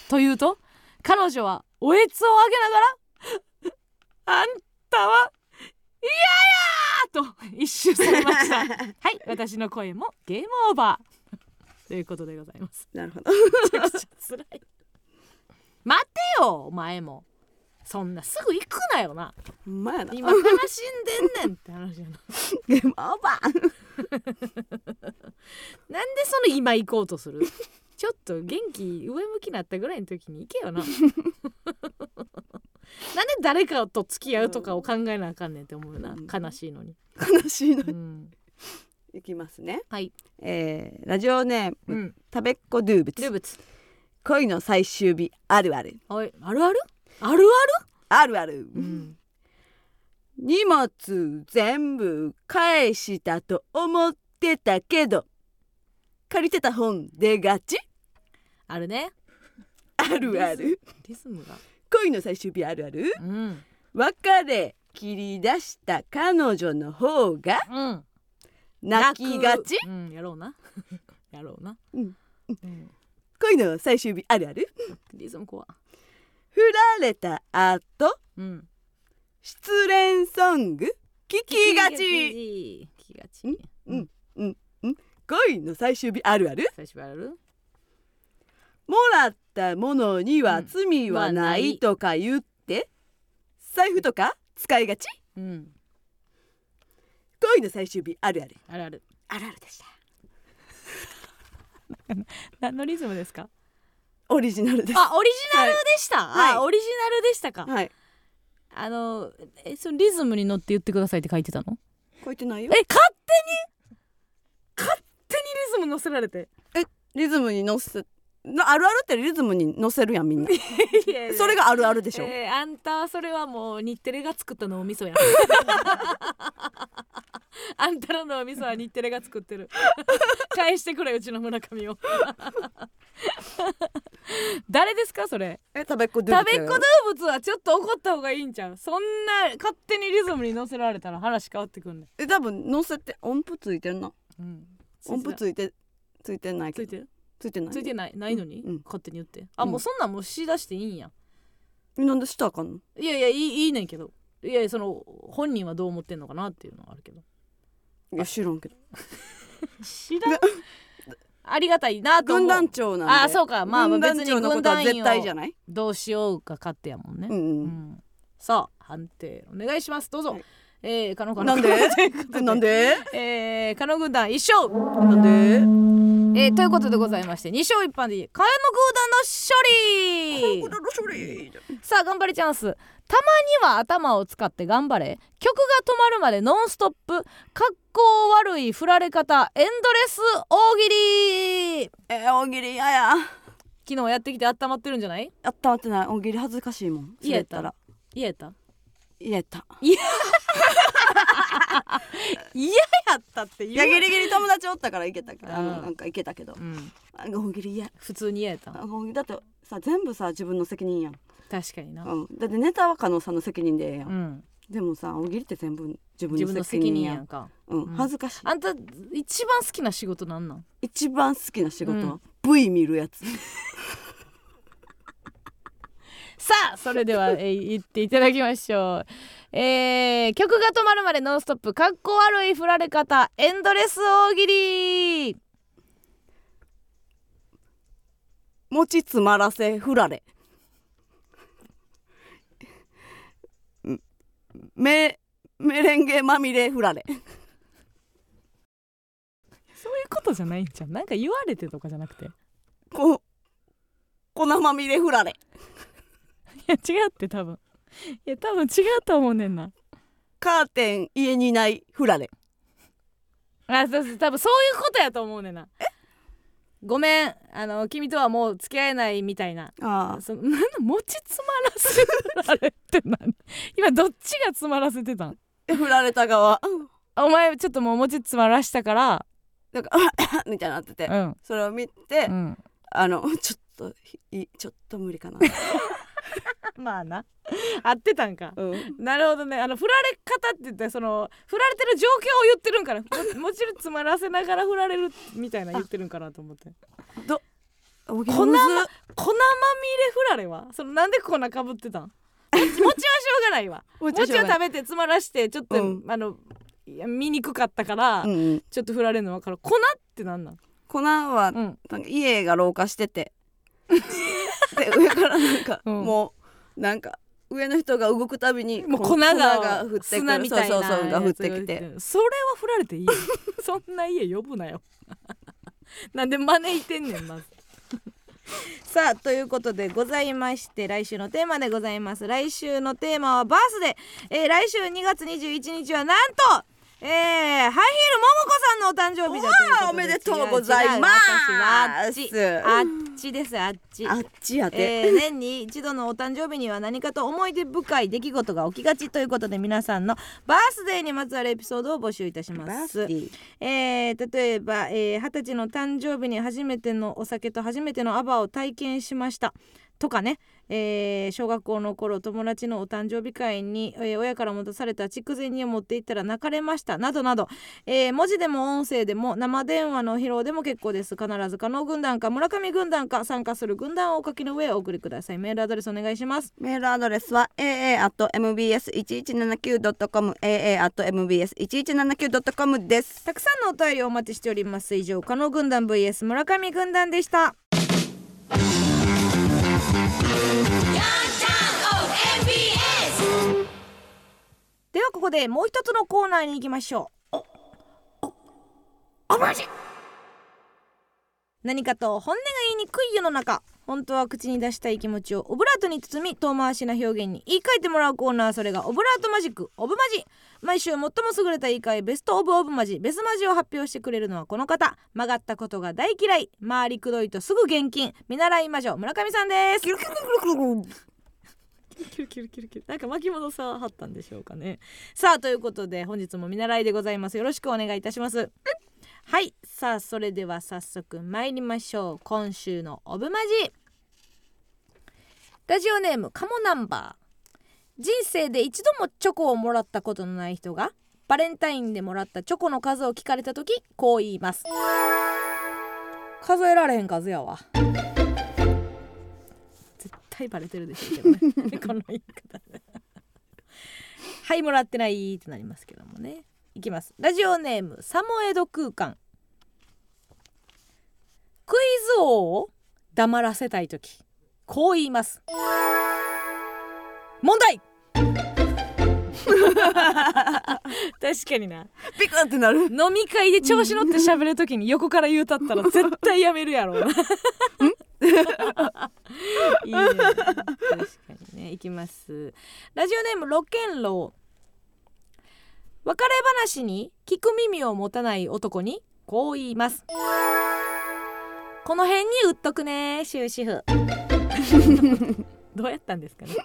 と言うと彼女はおえつを上げながらあんたは嫌やと一周されました。はい私の声もゲームオーバー。ということでございます。なるほど。めちゃくちゃ辛い。待てよお前も。そんなすぐ行くなよな。まやな。今悲しんでんねんって話やな。ゲームオーバー。なんでその今行こうとする？ちょっと元気上向きになったぐらいの時に行けよななんで誰かと付き合うとかを考えなあかんねんって思うな。うん。悲しいのに、悲しいのうん、いきますね。はい、えーラジオネーム、うん、食べっ子ドゥーブツ。ルブツ。恋の最終日あるある。あるある？あるある？ある、ある、うん、荷物全部返したと思ってたけど借りてた本出がち？あるね。あるある。リズムが恋の最終日あるある？うん別れ切り出した彼女の方がうん。泣きがち？うんやろうな。やろうな。うんうん。恋の最終日あるある？リズム怖。振られた後うん。失恋ソング？聞きがち。聞きがち。うん恋の最終日あるある？最初あるもらったものにはうん。罪はないとか言って、財布とか使いがち？うん。恋の最終日あるある。あるある。あるあるでした。何のリズムですか？オリジナルです。あオリジナルでした、はい。あオリジナルでしたか、はい。あのえそのリズムに乗って言ってくださいって書いてたの？書いてないよ。え勝手に？勝手にリズム乗せられて。リズムに乗せなあるあるってリズムに乗せるやんみんな。それがあるあるでしょ、えーあんたはそれはもう日テレが作った脳みそや あんたの脳みそは日テレが作ってる。返してくれうちの村上を。誰ですかそれ？え食べっ子動物食べっ子動物はちょっと怒った方がいいんちゃう？そんな勝手にリズムに乗せられたら話変わってくんねえ多分乗せて音符ついてんな、ん、うん、音符ついてついてないけど。ついてるついてない？ついてない？ないのに、うん勝手に言って？あ、うん。もうそんなんもうしだしていいんや。なんでしたらあかんの？いやいやいいいいねんけど。いやいやその本人はどう思ってんのかなっていうのはあるけど。いや知らんけど。知らん。ありがたいなと思う。軍団長なんで。あそうか。まあまあ軍団別に長のことは軍団員を絶対じゃない？どうしようか勝手やもんね、うんううん。んさあ判定お願いします。どうぞ、はい。えー、カノカノなんで？ということなんで？えー、カノ軍団一勝。なんで？えー、ということでございまして2勝1敗でカノ軍団の勝利さあ頑張りチャンス。たまには頭を使って頑張れ。曲が止まるまでノンストップ。かっこ悪い振られ方。エンドレス大喜利。えー、大喜利嫌や。昨日やってきて温まってるんじゃない？あったまってない。大喜利恥ずかしいもん。言えた？ら。言えた？言えた 嫌やったってい言うやギリギリ友達おったからいけたけど。あなんかいけたけど。うん。あ大喜利嫌。普通に言えた。あ大喜利だってさ全部さ自分の責任やん、確かにな。うん、だってネタは加納さんの責任でええやん、うん。でもさ大喜利って全部自分自分のの責責任やん任やんか。うん。うん。恥ずかしい。あんた一番好きな仕事なんなん？一番好きな仕事は、うん。V 見るやつ さあそれでは、えー、言っていただきましょう。えー、曲が止まるまでノンストップ。かっこ悪い振られ方。エンドレス大喜利。持ち詰まらせ振られんメメレンゲまみれ振られそういうことじゃないんじゃんなんか言われてとかじゃなくて。いこ粉まみれ振られや違うって多分。いや多分違うと思うねんな。カーテン家にない振られあそうそう多分そういうことやと思うねんな。ごめんあの君とはもう付き合えないみたいな。あそなんだ持ち詰まらせられって何？今どっちが詰まらせてたん？あ振られた側。お前ちょっともう持ち詰まらしたから。なんかみたいになってて、うん。それを見て、うん。あのちょっといちょっと無理かな、まあな。合ってたんか。うん、なるほどね。あの振られ方って言ったらその振られてる状況を言ってるんかな。ももちろん詰まらせながら振られるみたいな言ってるんかなと思って。粉粉ま粉まみれ振られは？そのなんで粉かぶってたん？もちもちはしょうがないわ。もちは食べて詰まらしてちょっと、うん。あの見にくかったから、うんうん、ちょっと振られるの分かる。粉ってなんなん？粉はうん。家が老化してて で上からなんか、うん。もうなんか上の人が動くたびにもうこ粉が降ってくる。砂みたいなそうそうそうが降ってきやてつそれは振られていい。よ そんな家呼ぶなよ。なんで招いてんねんまず。さあということでございまして来週のテーマでございます。来週のテーマはバースデー、えー来週2月21日はなんとえー、ハイヒールももこさんのお誕生日だというおめでとうございます。あっちあっちですあっち。あっちやで、えー年に一度のお誕生日には何かと思い出深い出来事が起きがちということで皆さんのバースデーにまつわるエピソードを募集いたします。えー例えばえー二十、歳の誕生日に初めてのお酒と初めてのアバを体験しました。とかね、えー小学校の頃友達のお誕生日会に、えー親から持たされた筑前煮を持って行ったら泣かれました。などなど、えー文字でも音声でも生電話の披露でも結構です。必ず加納軍団か村上軍団か参加する軍団をお書きの上お送りください。メールアドレスお願いします。メールアドレスは aa.mbs1179.com aa.mbs1179.com です。たくさんのお便りをお待ちしております。以上加納軍団 vs 村上軍団でしたではここでもう一つのコーナーに行きましょう。おおお何かと本音が言いにくい世の中本当は口に出したい気持ちをオブラートに包み遠回しな表現に言い換えてもらうコーナーそれがオブラートマジックオブマジ毎週最も優れた言い換えベストオブオブマジベスマジを発表してくれるのはこの方曲がったことが大嫌い回りくどいとすぐ現金見習い魔女村上さんですキュルキュルキュルキュル。なんか巻物さはったんでしょうかね。さあということで本日も見習いでございます。よろしくお願いいたします、はい。さあそれでは早速参りましょう。今週のオブマジ。ラジオネームカモナンバー。人生で一度もチョコをもらったことのない人がバレンタインでもらったチョコの数を聞かれた時こう言います。数えられへん数やわ。対バレてるでしょうけどね。この言い方。ではいもらってないってなりますけどもね。いきます。ラジオネームサモエド空間。クイズ王を黙らせたい時。こう言います。問題。確かにな。ピクンってなる。飲み会で調子乗って喋る時に横から言うたったら絶対やめるやろ。うな いいね。確かにね。いきます。ラジオネームロケンロウ別れ話に聞く耳を持たない男にこう言います。この辺に売っとくね終止符。どうやったんですかね。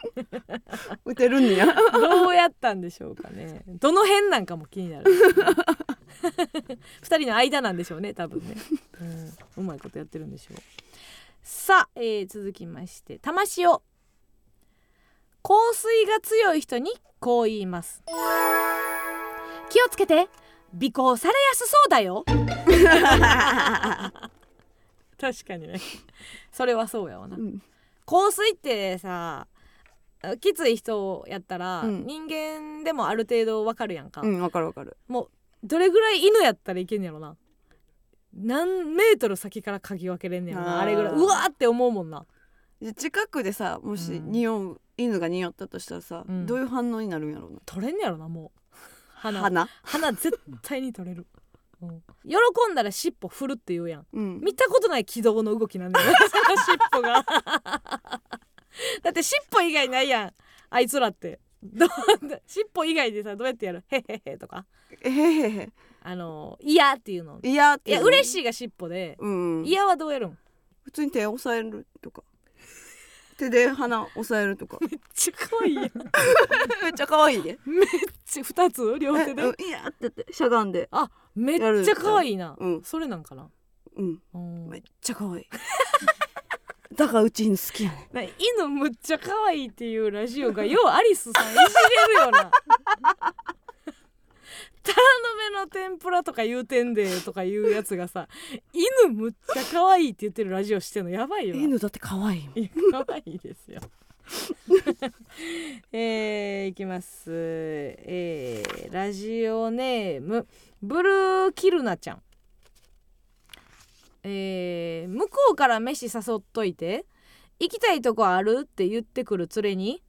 打てるんねや。どうやったんでしょうかね。どの辺なんかも気になる。二人の間なんでしょうね多分ね、うん、うまいことやってるんでしょうさあ、えー続きまして玉塩香水が強い人にこう言います。気をつけて。尾行されやすそうだよ。確かにね。それはそうやわな。うん。香水ってさきつい人やったら、うん。人間でもある程度わかるやんか、うんわかるわかる。もうどれぐらい犬やったらいけんねやろな何メートル先から嗅ぎ分けれんねやろな。あれぐらい。うわーって思うもんな。で近くでさもしうん。匂う、犬が匂ったとしたらさ、うん。どういう反応になるんやろうな？取れんねやろなもう。鼻。鼻？鼻絶対に取れる、うん。喜んだら尻尾振るって言うやん。うん。見たことない軌道の動きなんだよ その尻尾が。だって尻尾以外ないやん。あいつらってどう 尻尾以外でさどうやってやる？へへへとか。えへへへ。あの嫌っていうの。いやっていや嬉いしいが尻尾で。うん。うん嫌はどうやるん？普通に手押さえるとか。手で鼻押さえるとか。めっちゃ可愛いめっ めっちゃ可愛いで。ちゃ二つ？両手で？いやって言ってしゃがんで。あめっちゃ可愛いな、うん。それなんかな、うん。うんめっちゃ可愛いだからうち犬好きやねな犬むっちゃ可愛いっていうラジオがようアリスさんいじれるよな。タラの芽の天ぷらとか言うてんでとかいうやつがさ犬むっちゃ可愛いって言ってるラジオしてんのやばいよな。犬だって可愛いいや 可愛いですよ。えー、いきます。えー、ラジオネームブルーキルナちゃんえー、向こうから飯誘っといて行きたいとこあるって言ってくる連れに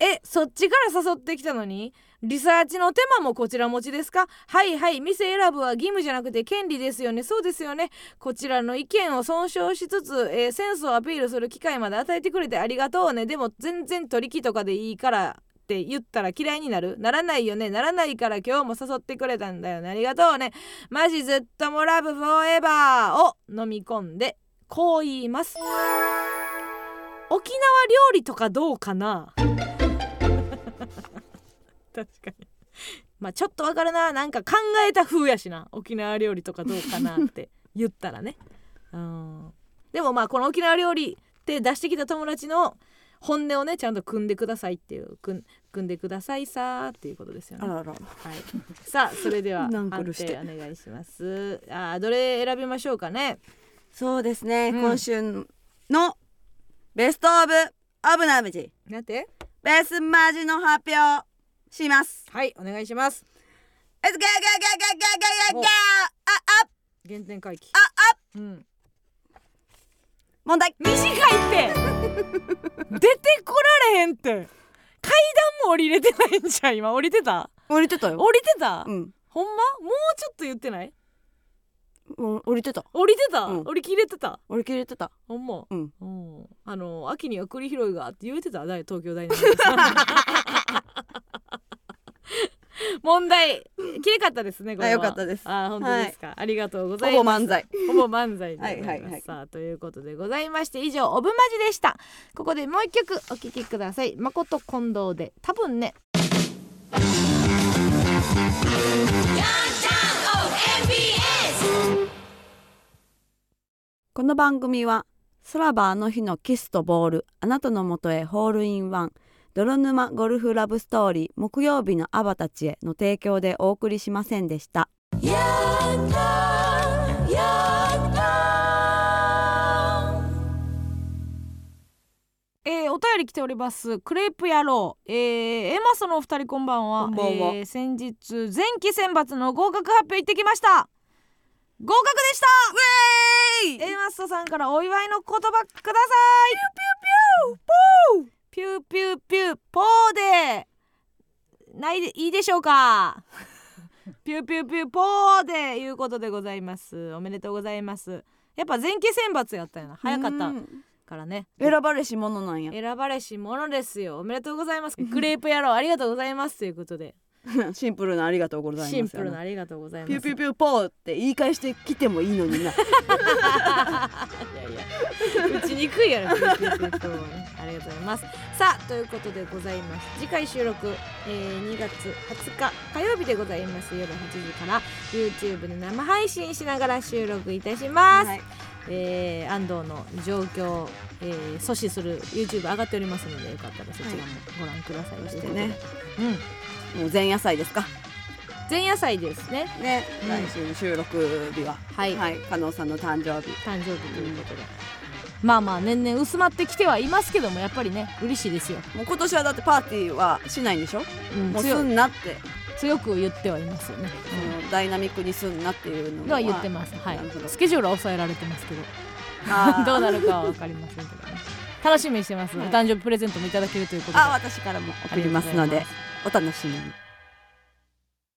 えそっちから誘ってきたのにリサーチの手間もこちら持ちですか？はいはい店選ぶは義務じゃなくて権利ですよね。そうですよね。こちらの意見を尊重しつつ、えーセンスをアピールする機会まで与えてくれてありがとうね。でも全然取引とかでいいからって言ったら嫌いになる？ならないよね？ならないから今日も誘ってくれたんだよね？ありがとうね。マジずっともラブフォーエバーを飲み込んでこう言います。沖縄料理とかどうかな？確かに。まあちょっとわかるな。なんか考えた風やしな。沖縄料理とかどうかなって言ったらね。うん。でもまあこの沖縄料理って出してきた友達の本音をねちゃんと組んでくださいっていう組んでくださいさっていうことですよね。あららはい、さあそれでは 判定お願いします。あどれ選びましょうかね？そうですね、うん、今週のベストオブオブナムジ。なんて？ベスマジの発表します。はいお願いします。あ、あ原点回帰。ああ。うん。問題。短いって。出てこられへんって。階段も降りれてないんじゃん今降りてた？降りてたよ。降りてた、うん。ほんま？もうちょっと言ってない？うん降りてた。降りてた、うん。降り切れてた？降り切れてた。ほんま？うん。うん。あの秋には栗拾いがって言えてた？大東京大学さん問題きれかったですねこれは。あよかったです。あ本当ですか、ありがとうござほいます。ぼ漫才。ほぼ漫才でございます。はいはいはい。さあということでございまして以上オブマジでした。ここでもう一曲お聴きください。誠近藤で。多分ね。この番組は空ばあの日のキスとボールあなたのもとへホールインワン泥沼ゴルフラブストーリー木曜日のアバたちへの提供でお送りしませんでした。えーお便り来ております。クレープ野郎、えー、 Aマッソのお二人こんばんは。こんばんは。えー先日前期選抜の合格発表行ってきました。合格でした。 Aマッソさんからお祝いの言葉ください。ピューピューピューピューポーで。ないでいいでしょうか？ピューピューピューポーでいうことでございます。おめでとうございます。やっぱ前期選抜やったよな。早かったうんからね。選ばれし者なんや。選ばれし者ですよ。おめでとうございます。クレープ野郎ありがとうございます。ということで シンプルなありがとうございます。シンプルなありがとうございます。ピューピューピューポーって言い返してきてもいいのにないやいや打ちにくいやろピューピありがとうございますさあということでございます次回収録、えー2月20日火曜日でございます夜8時から YouTube で生配信しながら収録いたします、はいえー安藤の状況を、えー阻止する YouTube 上がっておりますのでよかったらそちらもご覧ください、そしてねうんもう前夜祭ですか？前夜祭ですね。ね、うん。来週の収録日は。はい、はい。加納さんの誕生日。誕生日ということで、まあまあ年々薄まってきてはいますけどもやっぱりね嬉しいですよ、もう今年はだってパーティーはしないんでしょ、うん、もうす強んなって、強く言ってはいますよね、そのダイナミックにすんなっていうのうん、は言ってます。はい。スケジュールは抑えられてますけど。どうなるかは分かりませんけどね楽しみにしてます、はい。お誕生日プレゼントもいただけるということで。あ私からも送りますのでお楽しみに